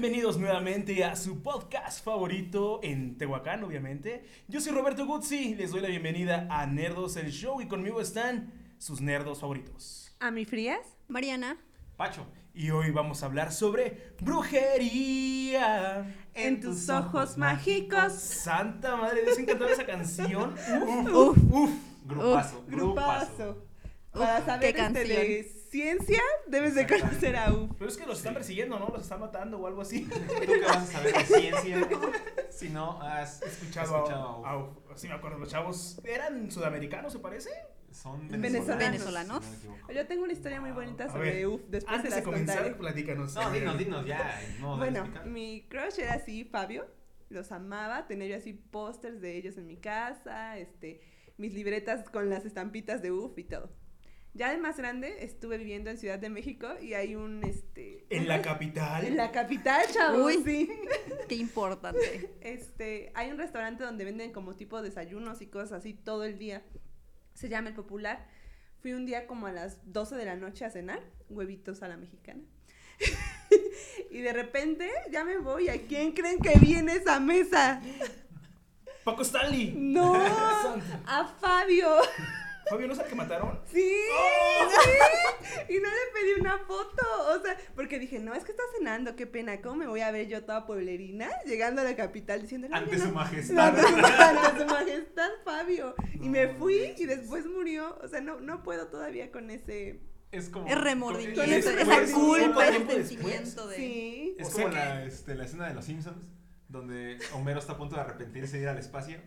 Bienvenidos nuevamente a su podcast favorito en Tehuacán, obviamente. Yo soy Roberto Guzzi, les doy la bienvenida a Nerdos el Show y conmigo están sus nerdos favoritos. Ami Frías, Mariana. Pacho. Y hoy vamos a hablar sobre brujería. En tus ojos mágicos. Santa madre, ¿les encantó esa canción? Uf, Uf. uf. Grupazo, grupazo. Grupazo. Para saber qué este canción. Ciencia, debes de conocer a U. Pero es que los están persiguiendo, ¿no? Los están matando o algo así. ¿Tú qué vas a saber de ciencia si no has Escuchado, escuchado a, a- sí me acuerdo, los chavos eran sudamericanos, ¿se parece? Son Venezolanos. Venezolanos. no. Yo tengo una historia muy bonita A sobre ver, UF, después Antes las de comenzar, contaré. platícanos. No, dinos, dinos ya. No, Bueno, mi crush era así, Fabio, los amaba, tenía yo así pósters de ellos en mi casa, este, mis libretas con las estampitas de UF y todo. Ya de más grande estuve viviendo en Ciudad de México y hay un, este... En la capital. En la capital, chavos, Uy. sí. Qué importante. Este, hay un restaurante donde venden como tipo desayunos y cosas así todo el día. Se llama El Popular. Fui un día como a las 12 de la noche a cenar, huevitos a la mexicana. y de repente ya me voy. ¿A quién creen que viene esa mesa? Paco Stanley. No, a Fabio. Fabio, ¿no es el que mataron? Sí, sí. Y no le pedí una foto. O sea, porque dije, no, es que está cenando, qué pena. ¿Cómo me voy a ver yo toda pueblerina llegando a la capital diciendo Ante su majestad. Ante su, ante su majestad, Fabio. Y me fui y después murió. O sea, no, no puedo todavía con ese. Es como. Es remordimiento, ese- esa culpa, ese sentimiento de... Sí. Es O como la, este, la escena de los Simpsons, donde Homero está a punto de arrepentirse de ir al espacio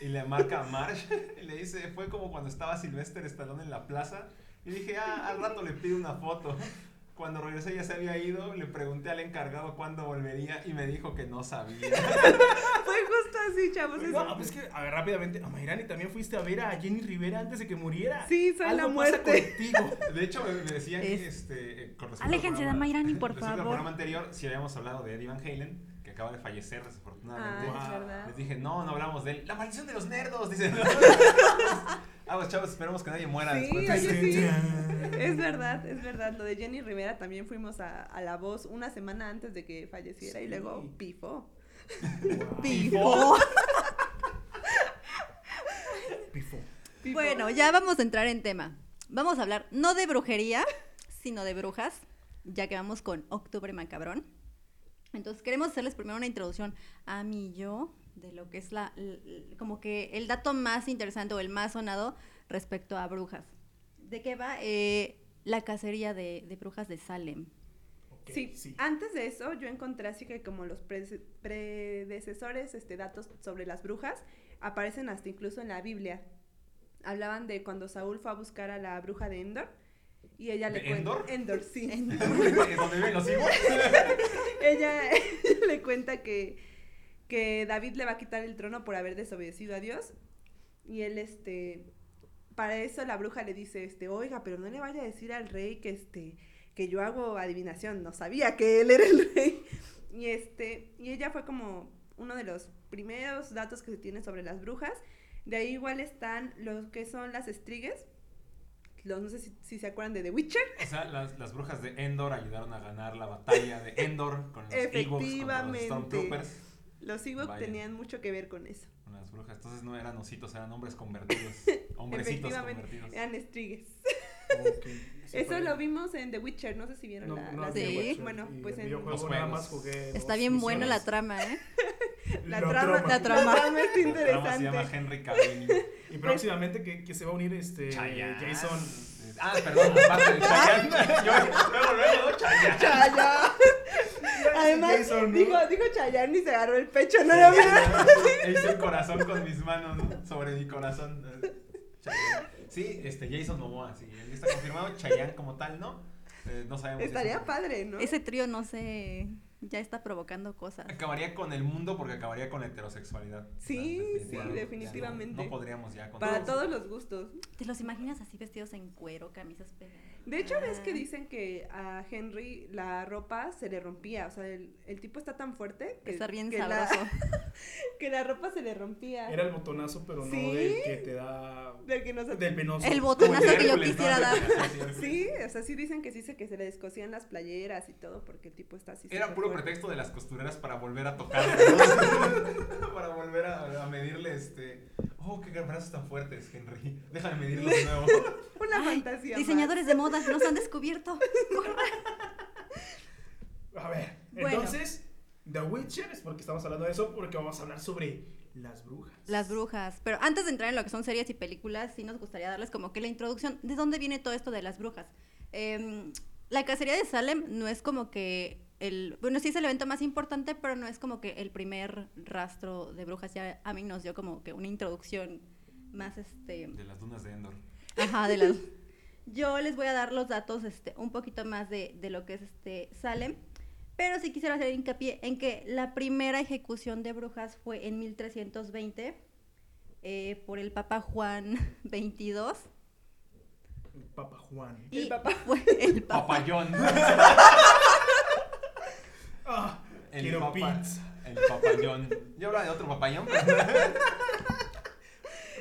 y le marca a Marge y le dice, fue como cuando estaba Sylvester Stallone en la plaza y dije, ah, al rato le pido una foto. Cuando regresé ya se había ido, le pregunté al encargado cuándo volvería y me dijo que no sabía. Fue justo así, chavos. es- No, pues es que, a ver, rápidamente, a Mayrani también fuiste a ver a Jenny Rivera antes de que muriera. Sí, soy la Algo pasa muerte. contigo. De hecho, me me decían Es- este, eh, con respecto al Aléjense de programa- Mayrani, por respecto al favor. programa anterior, si habíamos hablado de Eddie Van Halen, acaba de fallecer desafortunadamente. Ah, es Wow. verdad. Les dije, no, no hablamos de él. La maldición de los nerdos, dicen. ah, pues chavos, esperemos que nadie muera Sí, después de oye, sí. Es verdad, es verdad. Lo de Jenny Rivera también fuimos a, a La Voz una semana antes de que falleciera y luego pifó. Wow. Pifo. Pifo. Pifó. Bueno, ya vamos a entrar en tema. Vamos a hablar no de brujería, sino de brujas, ya que vamos con Octubre Macabrón. Entonces queremos hacerles primero una introducción a mí y yo de lo que es la, como que el dato más interesante o el más sonado respecto a brujas. ¿De qué va? Eh, la cacería de, de brujas de Salem. Ok, Sí, antes de eso yo encontré así que como los predecesores, este, datos sobre las brujas aparecen hasta incluso en la Biblia. Hablaban de cuando Saúl fue a buscar a la bruja de Endor y ella le ¿De cuenta. Endor? Endor, sí. ¿Dónde viven los hijos? ella, ella le cuenta que, que David le va a quitar el trono por haber desobedecido a Dios. Y él este para eso la bruja le dice este oiga pero no le vaya a decir al rey que este que yo hago adivinación. No sabía que él era el rey y este y ella fue como uno de los primeros datos que se tiene sobre las brujas. De ahí igual están los que son las estrigues los no sé si, si se acuerdan de The Witcher O sea, las, las brujas de Endor ayudaron a ganar la batalla de Endor con los Ewoks contra los. Stormtroopers. los Ewok Vaya. tenían mucho que ver con eso Con las brujas. Entonces no eran ositos, eran hombres convertidos. Hombrecitos convertidos. eran sí, Eso fue- lo vimos en The Witcher, no sé si vieron No, la, no la Sí. Witcher, Bueno, y pues en Los nada juegos. más jugué Está bien buena la trama, ¿eh? la La trama, trama. La trama. es La trama se interesante. llama Henry Cavill. Y próximamente que, que se va a unir este Chayanne. Jason. Ah, perdón, aparte de Chayanne. Yo luego, luego, Chayanne. Chayanne. Además, Jason, ¿no? dijo, dijo Chayanne y se agarró el pecho, no lo vieron. E hice el corazón con mis manos ¿no? sobre mi corazón. Chayanne. Sí, este Jason Momoa, sí, él está confirmado. Chayanne como tal, ¿no? Eh, no sabemos. Estaría eso. padre, ¿no? Ese trío, no sé, ya está provocando cosas. Acabaría con el mundo porque acabaría con la heterosexualidad. Sí, O sea, sí, definitivamente. no podríamos ya con Para todos los gustos. ¿Te los imaginas así vestidos en cuero, camisas pegadas? De hecho, ves que dicen que a Henry la ropa se le rompía. O sea, el, el tipo está tan fuerte que, Estar bien que la, que la ropa se le rompía. Era el botonazo, pero no ¿Sí? del que te da. Del que nos Del penoso. El botonazo que yo ¿no? quisiera dar. Sí, o sea, sí dicen que sí, se- que se le descosían las playeras y todo porque el tipo está así. Era puro puro fuerte. pretexto de las costureras para volver a tocar. para volver a, a medirle este. Oh, qué brazos tan fuertes, Henry. Déjame medirlos de nuevo. Una Ay, fantasía. diseñadores de moda nos han descubierto. A ver, Bueno. entonces, The Witcher es porque estamos hablando de eso, porque vamos a hablar sobre las brujas. Las brujas. Pero antes de entrar en lo que son series y películas, sí nos gustaría darles como que la introducción. ¿De dónde viene todo esto de las brujas? Em, la cacería de Salem no es como que el... Bueno, sí es el evento más importante, pero no es como que el primer rastro de brujas. Ya a mí nos dio como que una introducción más este... De las dunas de Endor. Ajá, de las... Yo les voy a dar los datos este, un poquito más de, de lo que es este Salem. Pero sí quisiera hacer hincapié en que la primera ejecución de brujas fue en 1320 eh, por el Papa Juan XXII. El Papa Juan. Y El Papa. fue el Papa. Papayón. Ah, El quiero papa- pizza. El papayón. Yo hablaba de otro papayón, pero.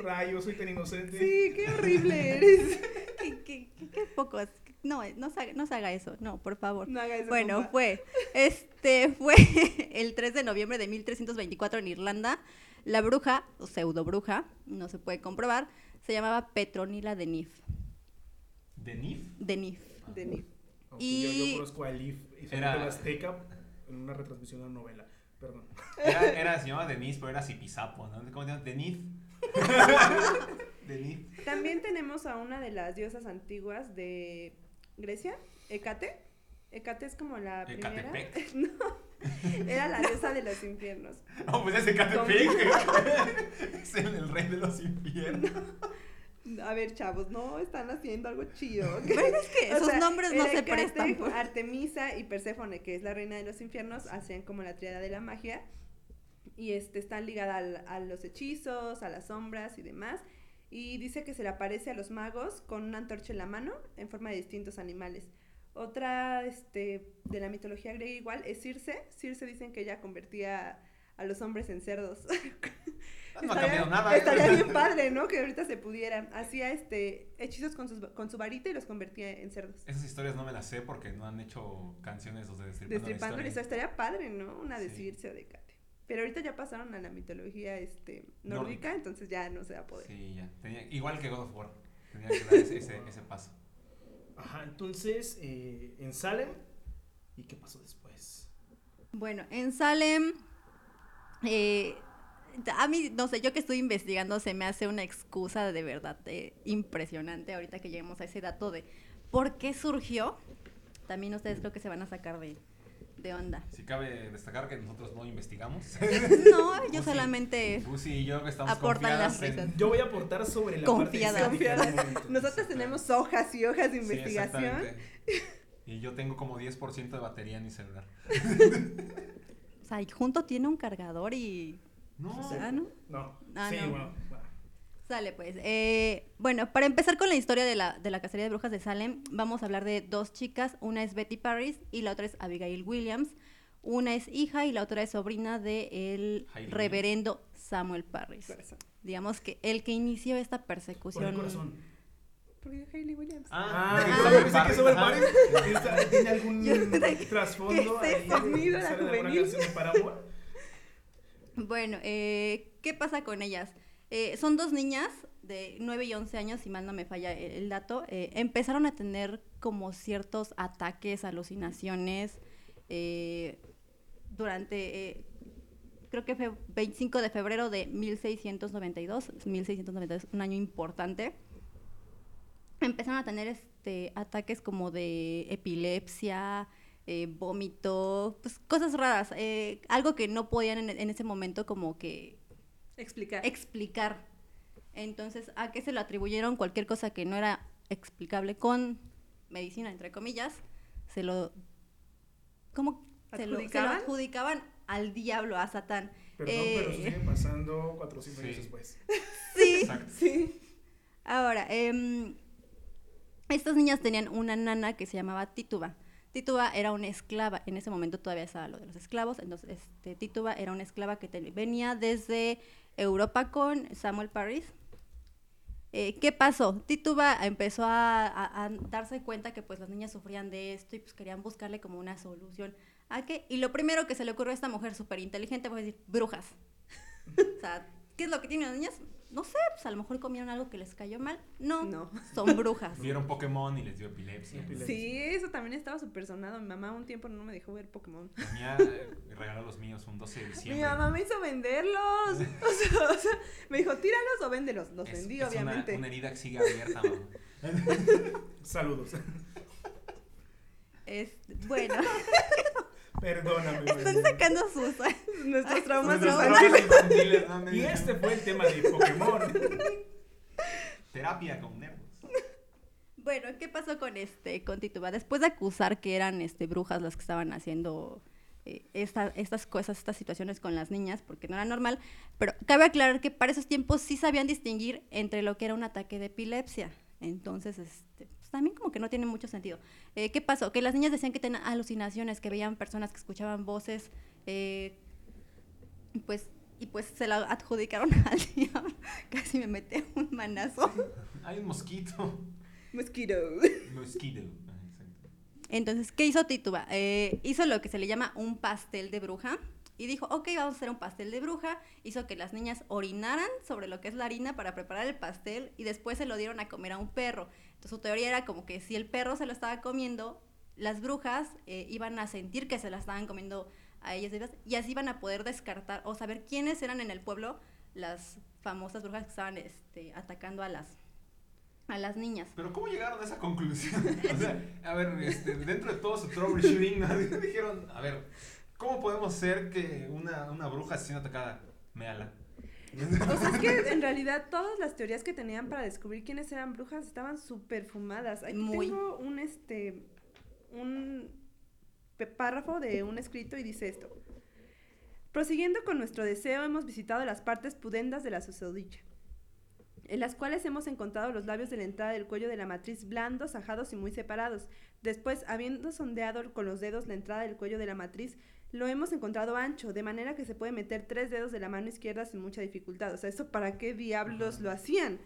Rayo, soy tan inocente. Sí, qué horrible eres. ¿Qué, qué, qué- qué poco es? No, no se, haga, no se haga eso, no, por favor. No haga eso. Bueno, compa. fue, este, fue el 3 de noviembre de 1324 en Irlanda. La bruja, o pseudo bruja, no se puede comprobar, se llamaba Petronila de Nif. ¿De Nif? De Nif. Denis. Aunque Y- yo, yo conozco a Elif y Era- Azteca en una retransmisión de una novela. Perdón. Era, era, se llamaba Denise, pero era Zipizapo, ¿no? ¿Cómo se llama? Denif. Denif. También tenemos a una de las diosas antiguas de Grecia, Hécate. Hécate es como la primera. Ecatepec. no, era la diosa de los infiernos. Oh, pues es Ecatepec. es el, el rey de los infiernos. A ver, chavos, no están haciendo algo chido. es que esos sea, nombres no se prestan. por- Artemisa y Perséfone, que es la reina de los infiernos, hacían como la triada de la magia. Y este, están ligadas al- a los hechizos, a las sombras y demás. Y dice que se le aparece a los magos con una antorcha en la mano en forma de distintos animales. Otra este, de la mitología griega igual es Circe. Circe dicen que ella convertía a los hombres en cerdos. No ha cambiado nada. ¿eh? Estaría bien padre, ¿no? Que ahorita se pudiera. Hacía este hechizos con, sus- con su varita y los convertía en cerdos. Esas historias no me las sé porque no han hecho canciones los de Destripando, Destripando la historia. Estaría padre, ¿no? Una de Sí. Circe o de Cate. Pero ahorita ya pasaron a la mitología este, nórdica, Nórdica. entonces ya no se va a poder. Sí, ya. Tenía, igual que God of War. Tenía que dar ese, ese, ese paso. Ajá, entonces, eh, en Salem. ¿Y qué pasó después? Bueno, en Salem, eh, a mí, no sé, yo que estoy investigando se me hace una excusa de verdad eh, impresionante ahorita que lleguemos a ese dato de por qué surgió. También ustedes creo que se van a sacar de, de onda. Si cabe destacar que nosotros no investigamos. No, yo sí. solamente... Lucy y yo que estamos Aportan las en-. Yo voy a aportar sobre la Confiada. parte del momento. Nosotros tenemos hojas y hojas de Sí, investigación. exactamente. y yo tengo como 10% de batería en mi celular. O sea, y junto tiene un cargador y... No. Ah, ¿no? No. Ah, sí, no. bueno. Sale, pues. Eh, bueno, para empezar con la historia de la, de la cacería de brujas de Salem, vamos a hablar de dos chicas. Una es Betty Parris y la otra es Abigail Williams. Una es hija y la otra es sobrina del el reverendo Samuel Parris. Digamos que el que inició esta Por el persecución. Porque Hailey Williams. Ah, Ah, que sobre ajá. París está- tiene algún trasfondo ¿qué es ahí. eso? ¿Sale de alguna juvenil. canción de Paramore? Bueno, eh, ¿qué pasa con ellas? Eh, son dos niñas de 9 y 11 años, si mal no me falla el, el dato. eh, empezaron a tener como ciertos ataques, alucinaciones eh, durante, eh, creo que fue 25 de febrero de 1692, 1692, un año importante. Empezaron a tener este ataques como de epilepsia, eh, vómito, pues cosas raras, eh, algo que no podían en, en ese momento como que Explicar. explicar. Entonces, ¿a qué se lo atribuyeron? Cualquier cosa que no era explicable con medicina, entre comillas, se lo... ¿Cómo? Se lo, se lo ¿Adjudicaban? al diablo, a Satán. Perdón, Eh, pero eso sigue pasando 400 años Sí. después. Sí, Exacto. sí. Ahora, em, estas niñas tenían una nana que se llamaba Tituba. Tituba era una esclava, en ese momento todavía estaba lo de los esclavos, entonces este, Tituba era una esclava que venía desde Europa con Samuel Parris. Eh, ¿Qué pasó? Tituba empezó a darse cuenta que pues las niñas sufrían de esto y pues querían buscarle como una solución. ¿A qué? Y lo primero que se le ocurrió a esta mujer súper inteligente fue decir, brujas. o sea, ¿qué es lo que tienen las niñas? No sé, pues a lo mejor comieron algo que les cayó mal. No, No. son brujas. Vieron Pokémon y les dio epilepsia. Epilepsia. Sí, eso también estaba súper sonado. Mi mamá un tiempo no me dejó ver Pokémon. La mía eh, regaló los míos un 12 de Mi diciembre. mamá me hizo venderlos. O sea, o sea, me dijo, tíralos o véndelos. Los Es- vendí, es una- obviamente. Una, herida que sigue abierta, mamá. Saludos. Es, bueno, Perdóname. están sacando sus... Nuestros traumas. Y este fue el tema de Pokémon. Terapia con nervos. Bueno, ¿qué pasó con este con Tituba? Después de acusar que eran este brujas las que estaban haciendo eh, esta- estas cosas, estas situaciones con las niñas, porque no era normal, pero cabe aclarar que para esos tiempos sí sabían distinguir entre lo que era un ataque de epilepsia. Entonces, este, pues, también como que no tiene mucho sentido. Eh, ¿Qué pasó? Que las niñas decían que tenían alucinaciones, que veían personas que escuchaban voces, eh, y pues y pues se la adjudicaron al diablo. Casi me mete un manazo. Hay un mosquito. Mosquito. Mosquito. Ah, exacto. Entonces, ¿qué hizo Tituba? Eh, hizo lo que se le llama un pastel de bruja y dijo, ok, vamos a hacer un pastel de bruja. Hizo que las niñas orinaran sobre lo que es la harina para preparar el pastel y después se lo dieron a comer a un perro. Entonces, su teoría era como que si el perro se lo estaba comiendo, las brujas eh, iban a sentir que se la estaban comiendo a ellas y así iban a poder descartar o saber quiénes eran en el pueblo las famosas brujas que estaban este, atacando a las, a las niñas. Pero ¿cómo llegaron a esa conclusión? O sea, a ver, este, dentro de todo su troubleshooting, ¿no? dijeron, a ver, ¿cómo podemos hacer que una, una bruja siendo atacada? Méala. O sea, es que en realidad todas las teorías que tenían para descubrir quiénes eran brujas estaban súper fumadas. Aquí Muy. tengo un este un párrafo de un escrito y dice esto. Prosiguiendo con nuestro deseo, hemos visitado las partes pudendas de la susodicha, en las cuales hemos encontrado los labios de la entrada del cuello de la matriz blandos, ajados y muy separados. Después, habiendo sondeado con los dedos la entrada del cuello de la matriz, lo hemos encontrado ancho, de manera que se puede meter tres dedos de la mano izquierda sin mucha dificultad. O sea, ¿eso para qué diablos lo hacían?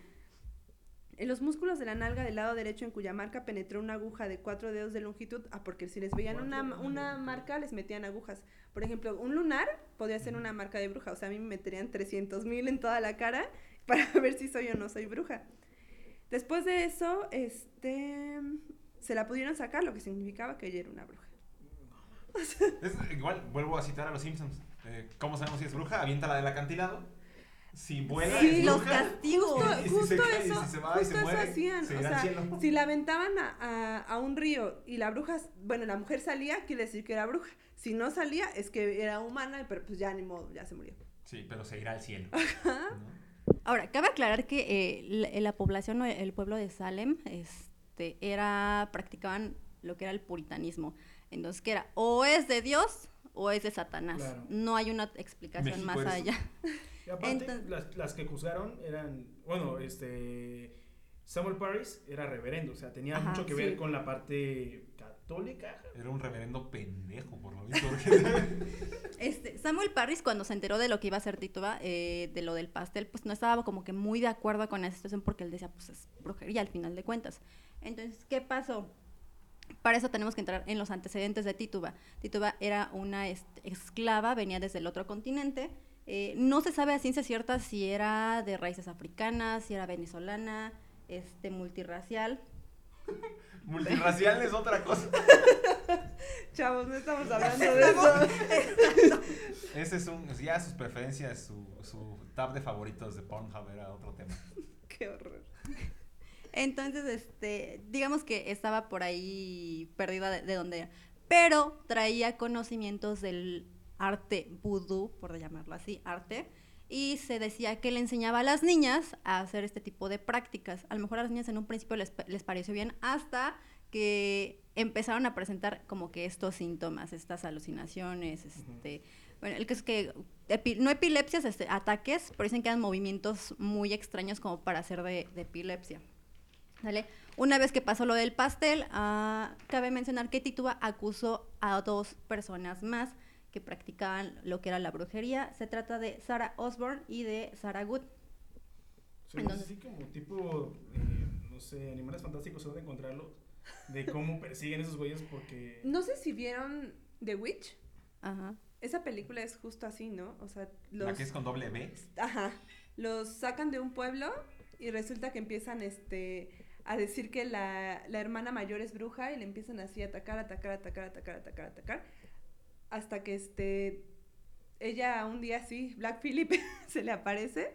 En los músculos de la nalga del lado derecho, en cuya marca penetró una aguja de cuatro dedos de longitud, ah, porque si les veían una, una marca, les metían agujas. Por ejemplo, un lunar podría ser una marca de bruja. O sea, a mí me meterían 300 mil en toda la cara para ver si soy o no soy bruja. Después de eso, este, se la pudieron sacar, lo que significaba que ella era una bruja. Es igual, vuelvo a citar a los Simpsons. Eh, ¿Cómo sabemos si es bruja? Aviéntala del acantilado. Si vuela, Sí, es los bruja. castigos. Justo, Y si se y eso, si se va y justo se eso muere, hacían. se o sea, si la aventaban a, a- a un río y la bruja, bueno, la mujer salía, quiere decir que era bruja. Si no salía, es que era humana, pero pues ya ni modo, ya se murió. Sí, pero se irá al cielo. ¿no? Ahora, cabe aclarar que eh, la, la población o el pueblo de Salem este, era, practicaban lo que era el puritanismo. Entonces, que era o es de Dios o es de Satanás. Claro. No hay una explicación México más allá. Y aparte, Entonces- las, las que acusaron eran, bueno, este, Samuel Paris era reverendo, o sea, tenía Ajá, mucho que ver sí. con la parte católica. Era un reverendo pendejo, por lo visto. Este, Samuel Parris, cuando se enteró de lo que iba a hacer Tituba, eh, de lo del pastel, pues no estaba como que muy de acuerdo con esa situación porque él decía, pues es brujería al final de cuentas. Entonces, ¿qué pasó? Para eso tenemos que entrar en los antecedentes de Tituba. Tituba era una esclava, venía desde el otro continente. Eh, no se sabe a ciencia cierta si era de raíces africanas, si era venezolana, este, multirracial. Multirracial es otra cosa. Chavos, no estamos hablando de eso. Ese es un. Ya sus preferencias, su, su tab de favoritos de Pornhub era otro tema. Qué horror. Entonces, este, digamos que estaba por ahí perdida de, de donde era. Pero traía conocimientos del arte vudú, por llamarlo así, arte. Y se decía que le enseñaba a las niñas a hacer este tipo de prácticas. A lo mejor a las niñas en un principio les, les pareció bien hasta que empezaron a presentar como que estos síntomas, estas alucinaciones, este, bueno, el que es que epi- no epilepsias, este, ataques, pero dicen que eran movimientos muy extraños como para hacer de, de epilepsia. ¿Sale? Una vez que pasó lo del pastel, ah, cabe mencionar que Tituba acusó a dos personas más que practicaban lo que era la brujería. Se trata de Sarah Osborne y de Sarah Good. Sí, Entonces- así como tipo, eh, no sé, animales fantásticos, ¿dónde encontrarlos? De cómo persiguen esos güeyes porque... No sé si vieron The Witch. Ajá. Esa película es justo así, ¿no? O sea, los... La que es con doble B. Ajá. Los sacan de un pueblo y resulta que empiezan este a decir que la, la hermana mayor es bruja y le empiezan así a atacar, atacar, atacar, atacar, atacar, atacar. Hasta que este ella un día así, Black Phillip, se le aparece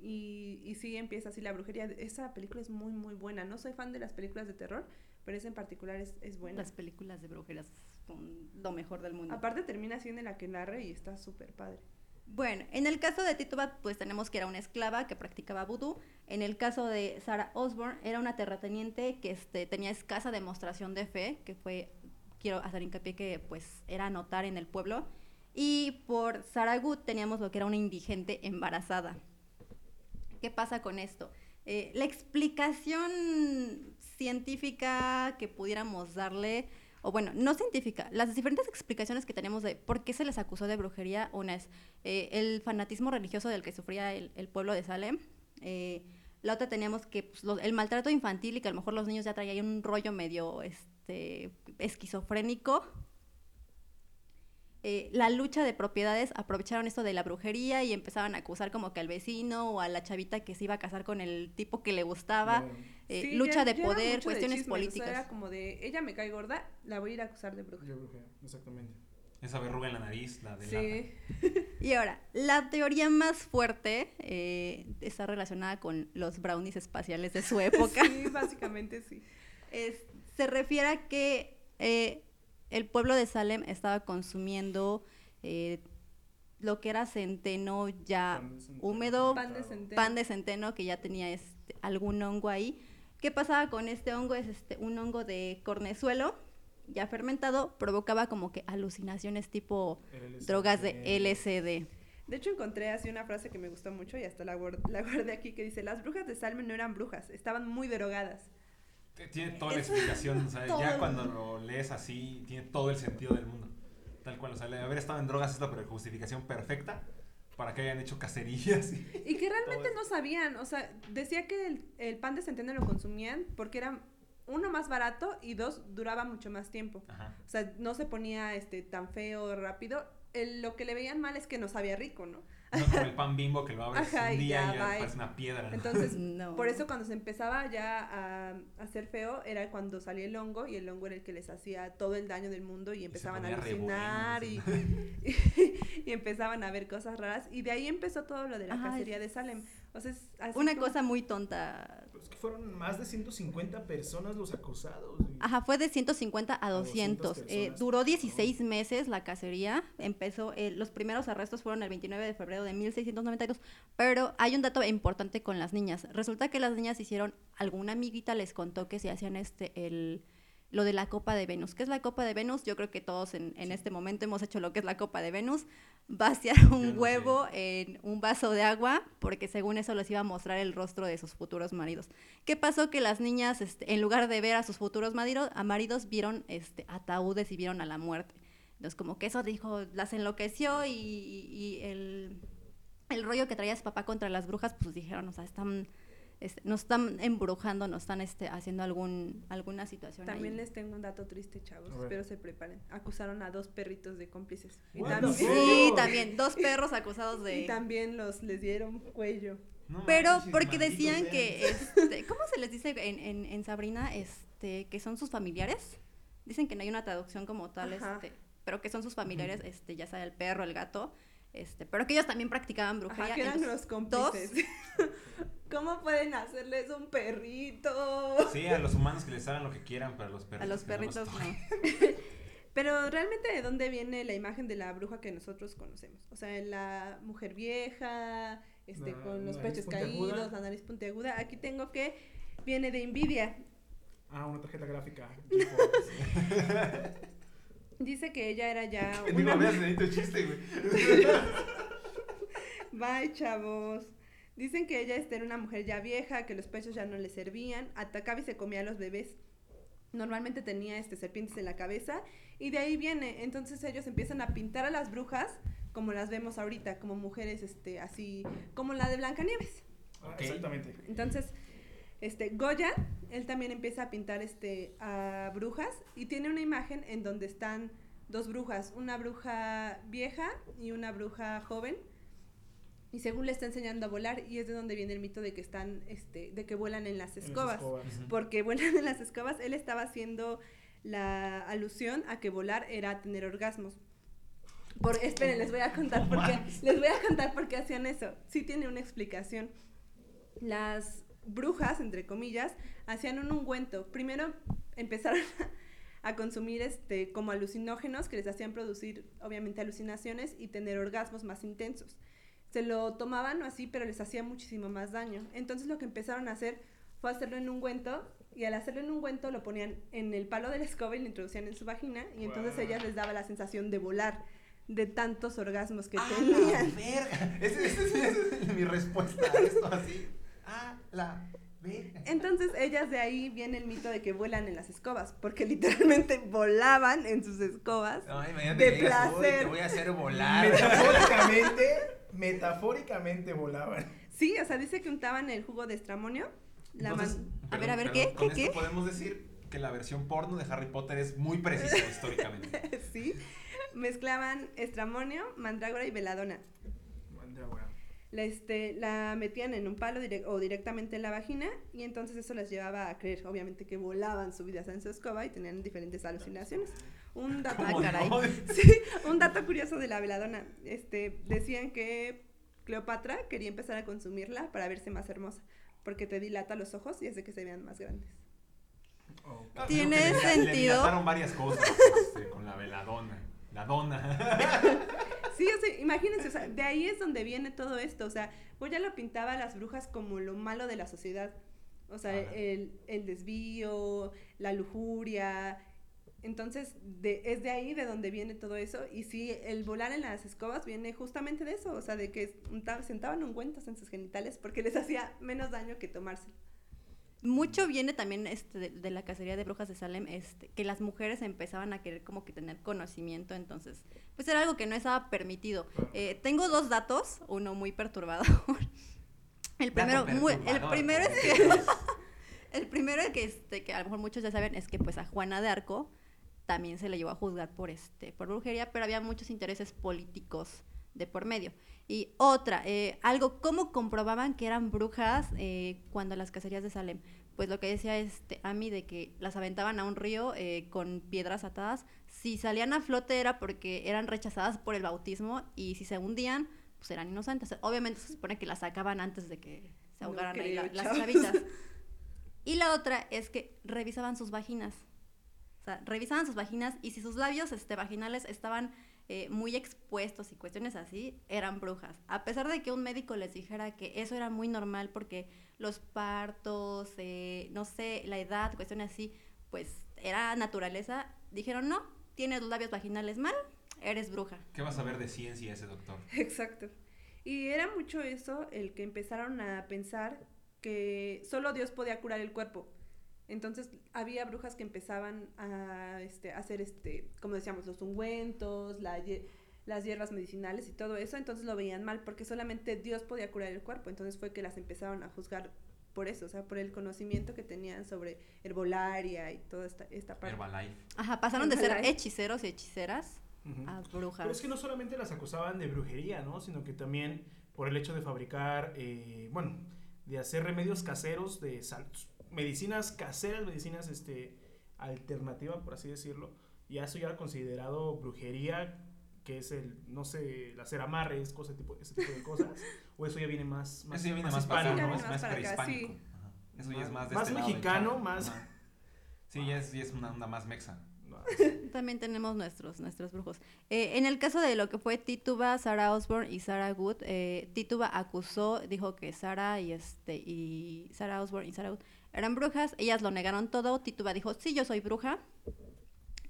y, y sí empieza así la brujería. Esa película es muy, muy buena. No soy fan de las películas de terror, pero esa en particular es, es buena. Las películas de brujeras son lo mejor del mundo. Aparte termina siendo en la que narra y está súper padre. Bueno, en el caso de Tituba, pues tenemos que era una esclava que practicaba vudú. En el caso de Sarah Osborne, era una terrateniente que este, tenía escasa demostración de fe, que fue, quiero hacer hincapié que pues era notar en el pueblo. Y por Sarah Good teníamos lo que era una indigente embarazada. ¿Qué pasa con esto? Eh, la explicación científica que pudiéramos darle, o bueno, no científica, las diferentes explicaciones que tenemos de por qué se les acusó de brujería, una es eh, el fanatismo religioso del que sufría el, pueblo de Salem, eh, la otra teníamos que pues, el maltrato infantil y que a lo mejor los niños ya traían un rollo medio este, esquizofrénico. Eh, la lucha de propiedades aprovecharon esto de la brujería y empezaban a acusar como que al vecino o a la chavita que se iba a casar con el tipo que le gustaba. Eh, Sí, lucha ya- de ya poder, de cuestiones chismes, o sea, políticas. era como de, ella me cae gorda, la voy a ir a acusar de brujea, exactamente. Esa verruga en la nariz, la de Sí. Y ahora, la teoría más fuerte eh, está relacionada con los brownies espaciales de su época. Sí, básicamente sí. Es- se refiere a que eh, el pueblo de Salem estaba consumiendo eh, lo que era centeno ya Pan de centeno húmedo, Pan de centeno. pan de centeno que ya tenía este, algún hongo ahí. ¿Qué pasaba con este hongo? Es este, un hongo de cornezuelo ya fermentado, provocaba como que alucinaciones tipo drogas de LSD. De hecho, encontré así una frase que me gustó mucho y hasta la, guard- la guardé aquí que dice, las brujas de Salmen no eran brujas, estaban muy drogadas. Tiene toda la explicación, o sea, ya cuando lo lees así, tiene todo el sentido del mundo. Tal cual, o sea, haber estado en drogas es la justificación perfecta para que hayan hecho cacerías. y- Y que realmente no sabían, o sea, decía que el, el pan de centeno lo consumían porque era uno más barato y dos duraba mucho más tiempo. Ajá. O sea, no se ponía este tan feo rápido. El- lo que le veían mal es que no sabía rico, ¿no? No como el pan bimbo que lo abres Ajá, un y día ya, y ya parece una piedra. ¿no? Entonces, No. por eso cuando se empezaba ya a hacer feo era cuando salía el hongo y el hongo era el que les hacía todo el daño del mundo y empezaban a alucinar y, empezaban a ver cosas raras y de ahí empezó todo lo de la Ajá, cacería de Salem. O sea, es así Una como- cosa muy tonta. Es que fueron más de 150 personas los acusados. y- Ajá, fue de 150 a 200 200. Eh, duró 16 meses la cacería. Empezó, eh, los primeros arrestos fueron el 29 de febrero de 1692. Pero hay un dato importante con las niñas. Resulta que las niñas hicieron, alguna amiguita les contó que se hacían este, el, lo de la Copa de Venus. ¿Qué es la Copa de Venus? Yo creo que todos en, en este momento hemos hecho lo que es la Copa de Venus. Vaciar un huevo en un vaso de agua, porque según eso les iba a mostrar el rostro de sus futuros maridos. ¿Qué pasó? Que las niñas, este, en lugar de ver a sus futuros maridos, a maridos vieron este, ataúdes y vieron a la muerte. Entonces, como que eso dijo, las enloqueció y, y- y el, el rollo que traía su papá contra las brujas, pues dijeron, o sea, están, este, nos están embrujando, nos están este, haciendo algún, alguna situación. También ahí. les tengo un dato triste, chavos. Espero se preparen. Acusaron a dos perritos de cómplices. Y también? Sí, también, dos perros acusados de... y también los les dieron cuello. No Pero manches, porque decían que, este, ¿cómo se les dice en, en, en Sabrina? Este, que son sus familiares. Dicen que no hay una traducción como tal, Ajá. este, pero que son sus familiares, este, ya sea el perro, el gato, este, pero que ellos también practicaban brujería. Ajá, que eran los cómplices. ¿Cómo pueden hacerles un perrito? Sí, a los humanos que les hagan lo que quieran, pero a los perritos. a los no perritos no. Pero realmente de dónde viene la imagen de la bruja que nosotros conocemos. O sea, la mujer vieja, este, La con los pechos caídos, la nariz puntiaguda. Aquí tengo que viene de envidia. Ah, una tarjeta gráfica. Dice que ella era ya Digo, una... veas, necesito chiste, güey. Bye, chavos. Dicen que ella este, era una mujer ya vieja, que los pechos ya no le servían, atacaba y se comía a los bebés. Normalmente tenía este, serpientes en la cabeza y de ahí viene. Entonces ellos empiezan a pintar a las brujas como las vemos ahorita, como mujeres este, así, como la de Blancanieves. Ah, Ok. Exactamente. Entonces, este, Goya, él también empieza a pintar este, a brujas y tiene una imagen en donde están dos brujas, una bruja vieja y una bruja joven. Y según le está enseñando a volar, y es de donde viene el mito de que están, este, de que vuelan en las En las escobas. Porque vuelan en las escobas, él estaba haciendo la alusión a que volar era tener orgasmos. Por, esperen, les voy a contar por qué. Les voy a contar por qué hacían eso. Sí tiene una explicación. Las brujas, entre comillas, hacían un ungüento. Primero empezaron a, a consumir este como alucinógenos que les hacían producir obviamente alucinaciones y tener orgasmos más intensos. Se lo tomaban o así, pero les hacía muchísimo más daño. Entonces lo que empezaron a hacer fue hacerlo en ungüento y al hacerlo en ungüento lo ponían en el palo de la escoba y lo introducían en su vagina y entonces Guau. ellas les daba la sensación de volar de tantos orgasmos que ¡Ah, tenían. verga! Esa es, esa es- esa es mi respuesta a esto así. ¡Ah, la verga! Entonces ellas de ahí viene el mito de que vuelan en las escobas, porque literalmente volaban en sus escobas. Ay, imagínate de que digas, "Uy, placer. te voy a hacer volar. Metafóricamente, metafóricamente volaban. Sí, o sea, dice que untaban el jugo de estramonio. La Entonces, man- A ver, a ver, ¿qué? Con ¿Qué, esto qué? podemos decir que la versión porno de Harry Potter es muy precisa históricamente. sí, mezclaban estramonio, mandrágora y veladona. Mandrágora. La, este, la metían en un palo direc- o directamente en la vagina y entonces eso les llevaba a creer, obviamente, que volaban subidas en su escoba y tenían diferentes alucinaciones. Un dato, Ah, ¿Cómo caray. no? sí, un dato curioso de la veladona. Este, decían que Cleopatra quería empezar a consumirla para verse más hermosa, porque te dilata los ojos y hace que se vean más grandes. Ah, Tiene le- sentido. Le dilataron varias cosas este, con la veladona. La dona. Sí, o sea, imagínense, o sea, de ahí es donde viene todo esto. O sea, Goya lo pintaba a las brujas como lo malo de la sociedad. O sea, el, el desvío, la lujuria. Entonces, de, es de ahí de donde viene todo eso. Y sí, el volar en las escobas viene justamente de eso. O sea, de que sentaban ungüentos en sus genitales porque les hacía menos daño que tomárselo. Mucho viene también este, de, de la cacería de brujas de Salem, este, que las mujeres empezaban a querer como que tener conocimiento, entonces, pues era algo que no estaba permitido. Eh, tengo dos datos, uno muy perturbador. El primero, muy- el primero es que, el primero que, este, que a lo mejor muchos ya saben es que pues a Juana de Arco también se le llevó a juzgar por este, por brujería, pero había muchos intereses políticos de por medio. Y otra, eh, algo, ¿cómo comprobaban que eran brujas eh, cuando las cacerías de Salem? Pues lo que decía este Ami de que las aventaban a un río eh, con piedras atadas. Si salían a flote era porque eran rechazadas por el bautismo y si se hundían, pues eran inocentes. Obviamente se supone que las sacaban antes de que se No ahogaran ahí creo, la- las chavitas. Y la otra es que revisaban sus vaginas. O sea, revisaban sus vaginas y si sus labios este, vaginales estaban eh, muy expuestos y cuestiones así, eran brujas. A pesar de que un médico les dijera que eso era muy normal porque los partos, eh, no sé, la edad, cuestiones así, pues era naturaleza, dijeron no, tienes los labios vaginales mal, eres bruja. ¿Qué vas a ver de ciencia ese doctor? Exacto. Y era mucho eso el que empezaron a pensar que solo Dios podía curar el cuerpo. Entonces había brujas que empezaban a este, hacer, este, como decíamos, los ungüentos, la las hierbas medicinales y todo eso. Entonces lo veían mal porque solamente Dios podía curar el cuerpo. Entonces fue que las empezaron a juzgar por eso, o sea, por el conocimiento que tenían sobre herbolaria y toda esta, esta parte. Herbalife. Ajá, pasaron de ser hechiceros y hechiceras a brujas. Pero es que no solamente las acusaban de brujería, ¿no? Sino que también por el hecho de fabricar, eh, bueno, de hacer remedios caseros, de sal- medicinas caseras, medicinas este, alternativas, por así decirlo. Y eso ya era considerado brujería, que es el, no sé, el hacer amarres, cosas tipo, ese tipo de cosas. o eso ya viene más, más, Eso ya viene más más para hispano, más más para acá, sí. Eso ya es más de Más este mexicano, más- Ajá. Sí, ya es, ya es una onda más mexa. También tenemos nuestros, nuestros brujos. Eh, en el caso de lo que fue Tituba, Sarah Osborne y Sarah Good, eh, Tituba acusó, dijo que Sarah y este y Sarah Osborne y Sarah Good eran brujas. Ellas lo negaron todo. Tituba dijo, sí, yo soy bruja.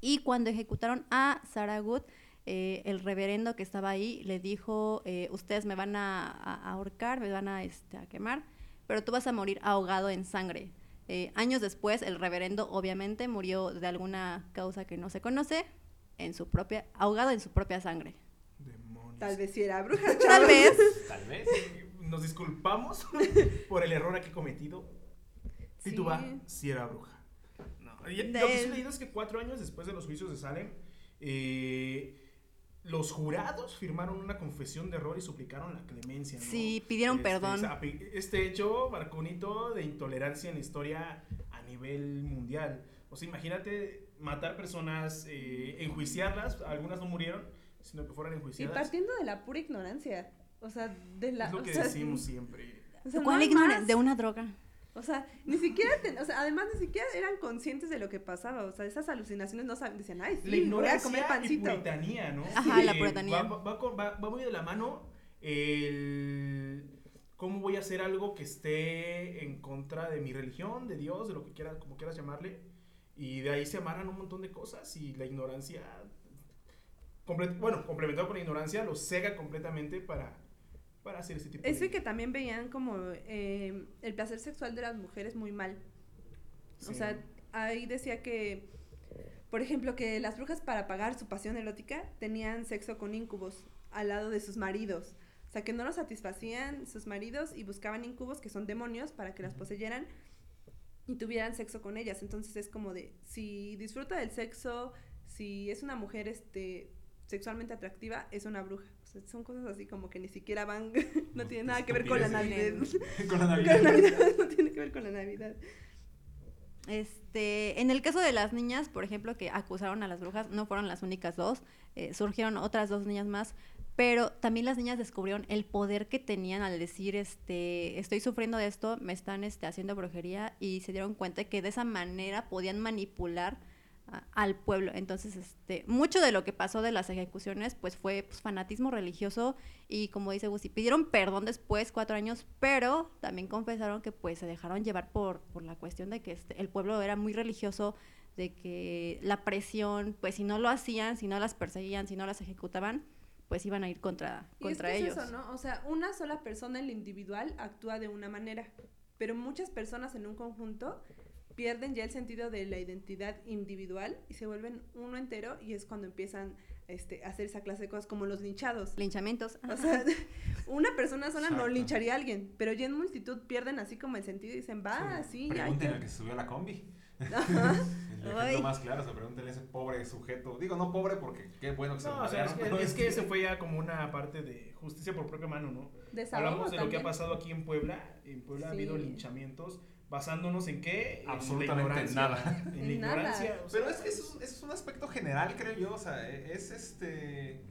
Y cuando ejecutaron a Sarah Good, eh, el reverendo que estaba ahí le dijo, eh, ustedes me van a, ahorcar, me van a, este, a quemar, pero tú vas a morir ahogado en sangre. Eh, años después, el reverendo obviamente murió de alguna causa que no se conoce, en su propia, ahogado en su propia sangre. demonios. Tal vez si era bruja. Tal vez. Tal vez. No nos disculpamos por el error aquí cometido. Tituba Sí. sí era bruja. No, y- De- Lo que sí he leído es que cuatro años después de los juicios de Salem, eh, los jurados firmaron una confesión de error y suplicaron la clemencia. ¿no? Sí, pidieron Este, perdón. Este hecho marcó un hito de intolerancia en la historia a nivel mundial. O sea, imagínate matar personas, eh, enjuiciarlas, algunas no murieron, sino que fueran Y enjuiciadas. partiendo de la pura ignorancia. O sea, de la. es lo o que sea, decimos siempre. o sea, ¿Cuál no hay ignoran? más. De una droga. O sea, ni siquiera, ten- o sea, además ni siquiera eran conscientes de lo que pasaba. O sea, esas alucinaciones no saben, decían, ay, La sí, voy a ignorancia comer y pancito. puritanía, ¿no? Ajá, la puritanía. Va, va con- va- va muy de la mano el cómo voy a hacer algo que esté en contra de mi religión, de Dios, de lo que quieras, como quieras llamarle. Y de ahí se amarran un montón de cosas y la ignorancia, comple- bueno, complementado con la ignorancia, lo cega completamente para, para hacer ese tipo Eso de... y que también veían como eh, el placer sexual de las mujeres muy mal. O sea, ahí decía que, por ejemplo, que las brujas para pagar su pasión erótica tenían sexo con íncubos al lado de sus maridos. O sea, que no los satisfacían sus maridos y buscaban íncubos, que son demonios, para que las poseyeran y tuvieran sexo con ellas. Entonces es como de, si disfruta del sexo, si es una mujer este, sexualmente atractiva, es una bruja. Son cosas así como que ni siquiera van, no tiene nada que ver con la Navidad. Con con la la Navidad. Navidad, no tiene que ver con la Navidad. Este, en el caso de las niñas, por ejemplo, que acusaron a las brujas, no fueron las únicas dos, eh, surgieron otras dos niñas más, pero también las niñas descubrieron el poder que tenían al decir, este, estoy sufriendo de esto, me están este, haciendo brujería y se dieron cuenta que de esa manera podían manipular a- al pueblo. Entonces, este, mucho de lo que pasó de las ejecuciones, pues fue pues, fanatismo religioso y como dice Gusi, pidieron perdón después, cuatro años, pero también confesaron que pues se dejaron llevar por, por la cuestión de que este, el pueblo era muy religioso, de que la presión, pues si no lo hacían, si no las perseguían, si no las ejecutaban, pues iban a ir contra, Y es contra que es ellos. eso, ¿no? O sea, una sola persona en lo individual actúa de una manera, pero muchas personas en un conjunto pierden ya el sentido de la identidad individual y se vuelven uno entero y es cuando empiezan este, a hacer esa clase de cosas como los linchados. Linchamientos. O sea, una persona sola no lincharía a alguien, pero ya en multitud pierden así como el sentido y dicen, va, sí, ya. Pregúntenle ya". al que se subió a la combi. El ejemplo más claro, o sea, pregúntenle a ese pobre sujeto. Digo, no pobre porque qué bueno que se No, lo o sea, es que, es que se fue ya como una parte de justicia por propia mano, ¿no? Hablamos de lo que ha pasado aquí en Puebla. En Puebla ha habido Sí. linchamientos basándonos en qué? En la Absolutamente ignorancia. nada. En la En nada. ignorancia. o sea, Pero es, eso, es- eso es un aspecto general, creo yo. O sea, e, es este.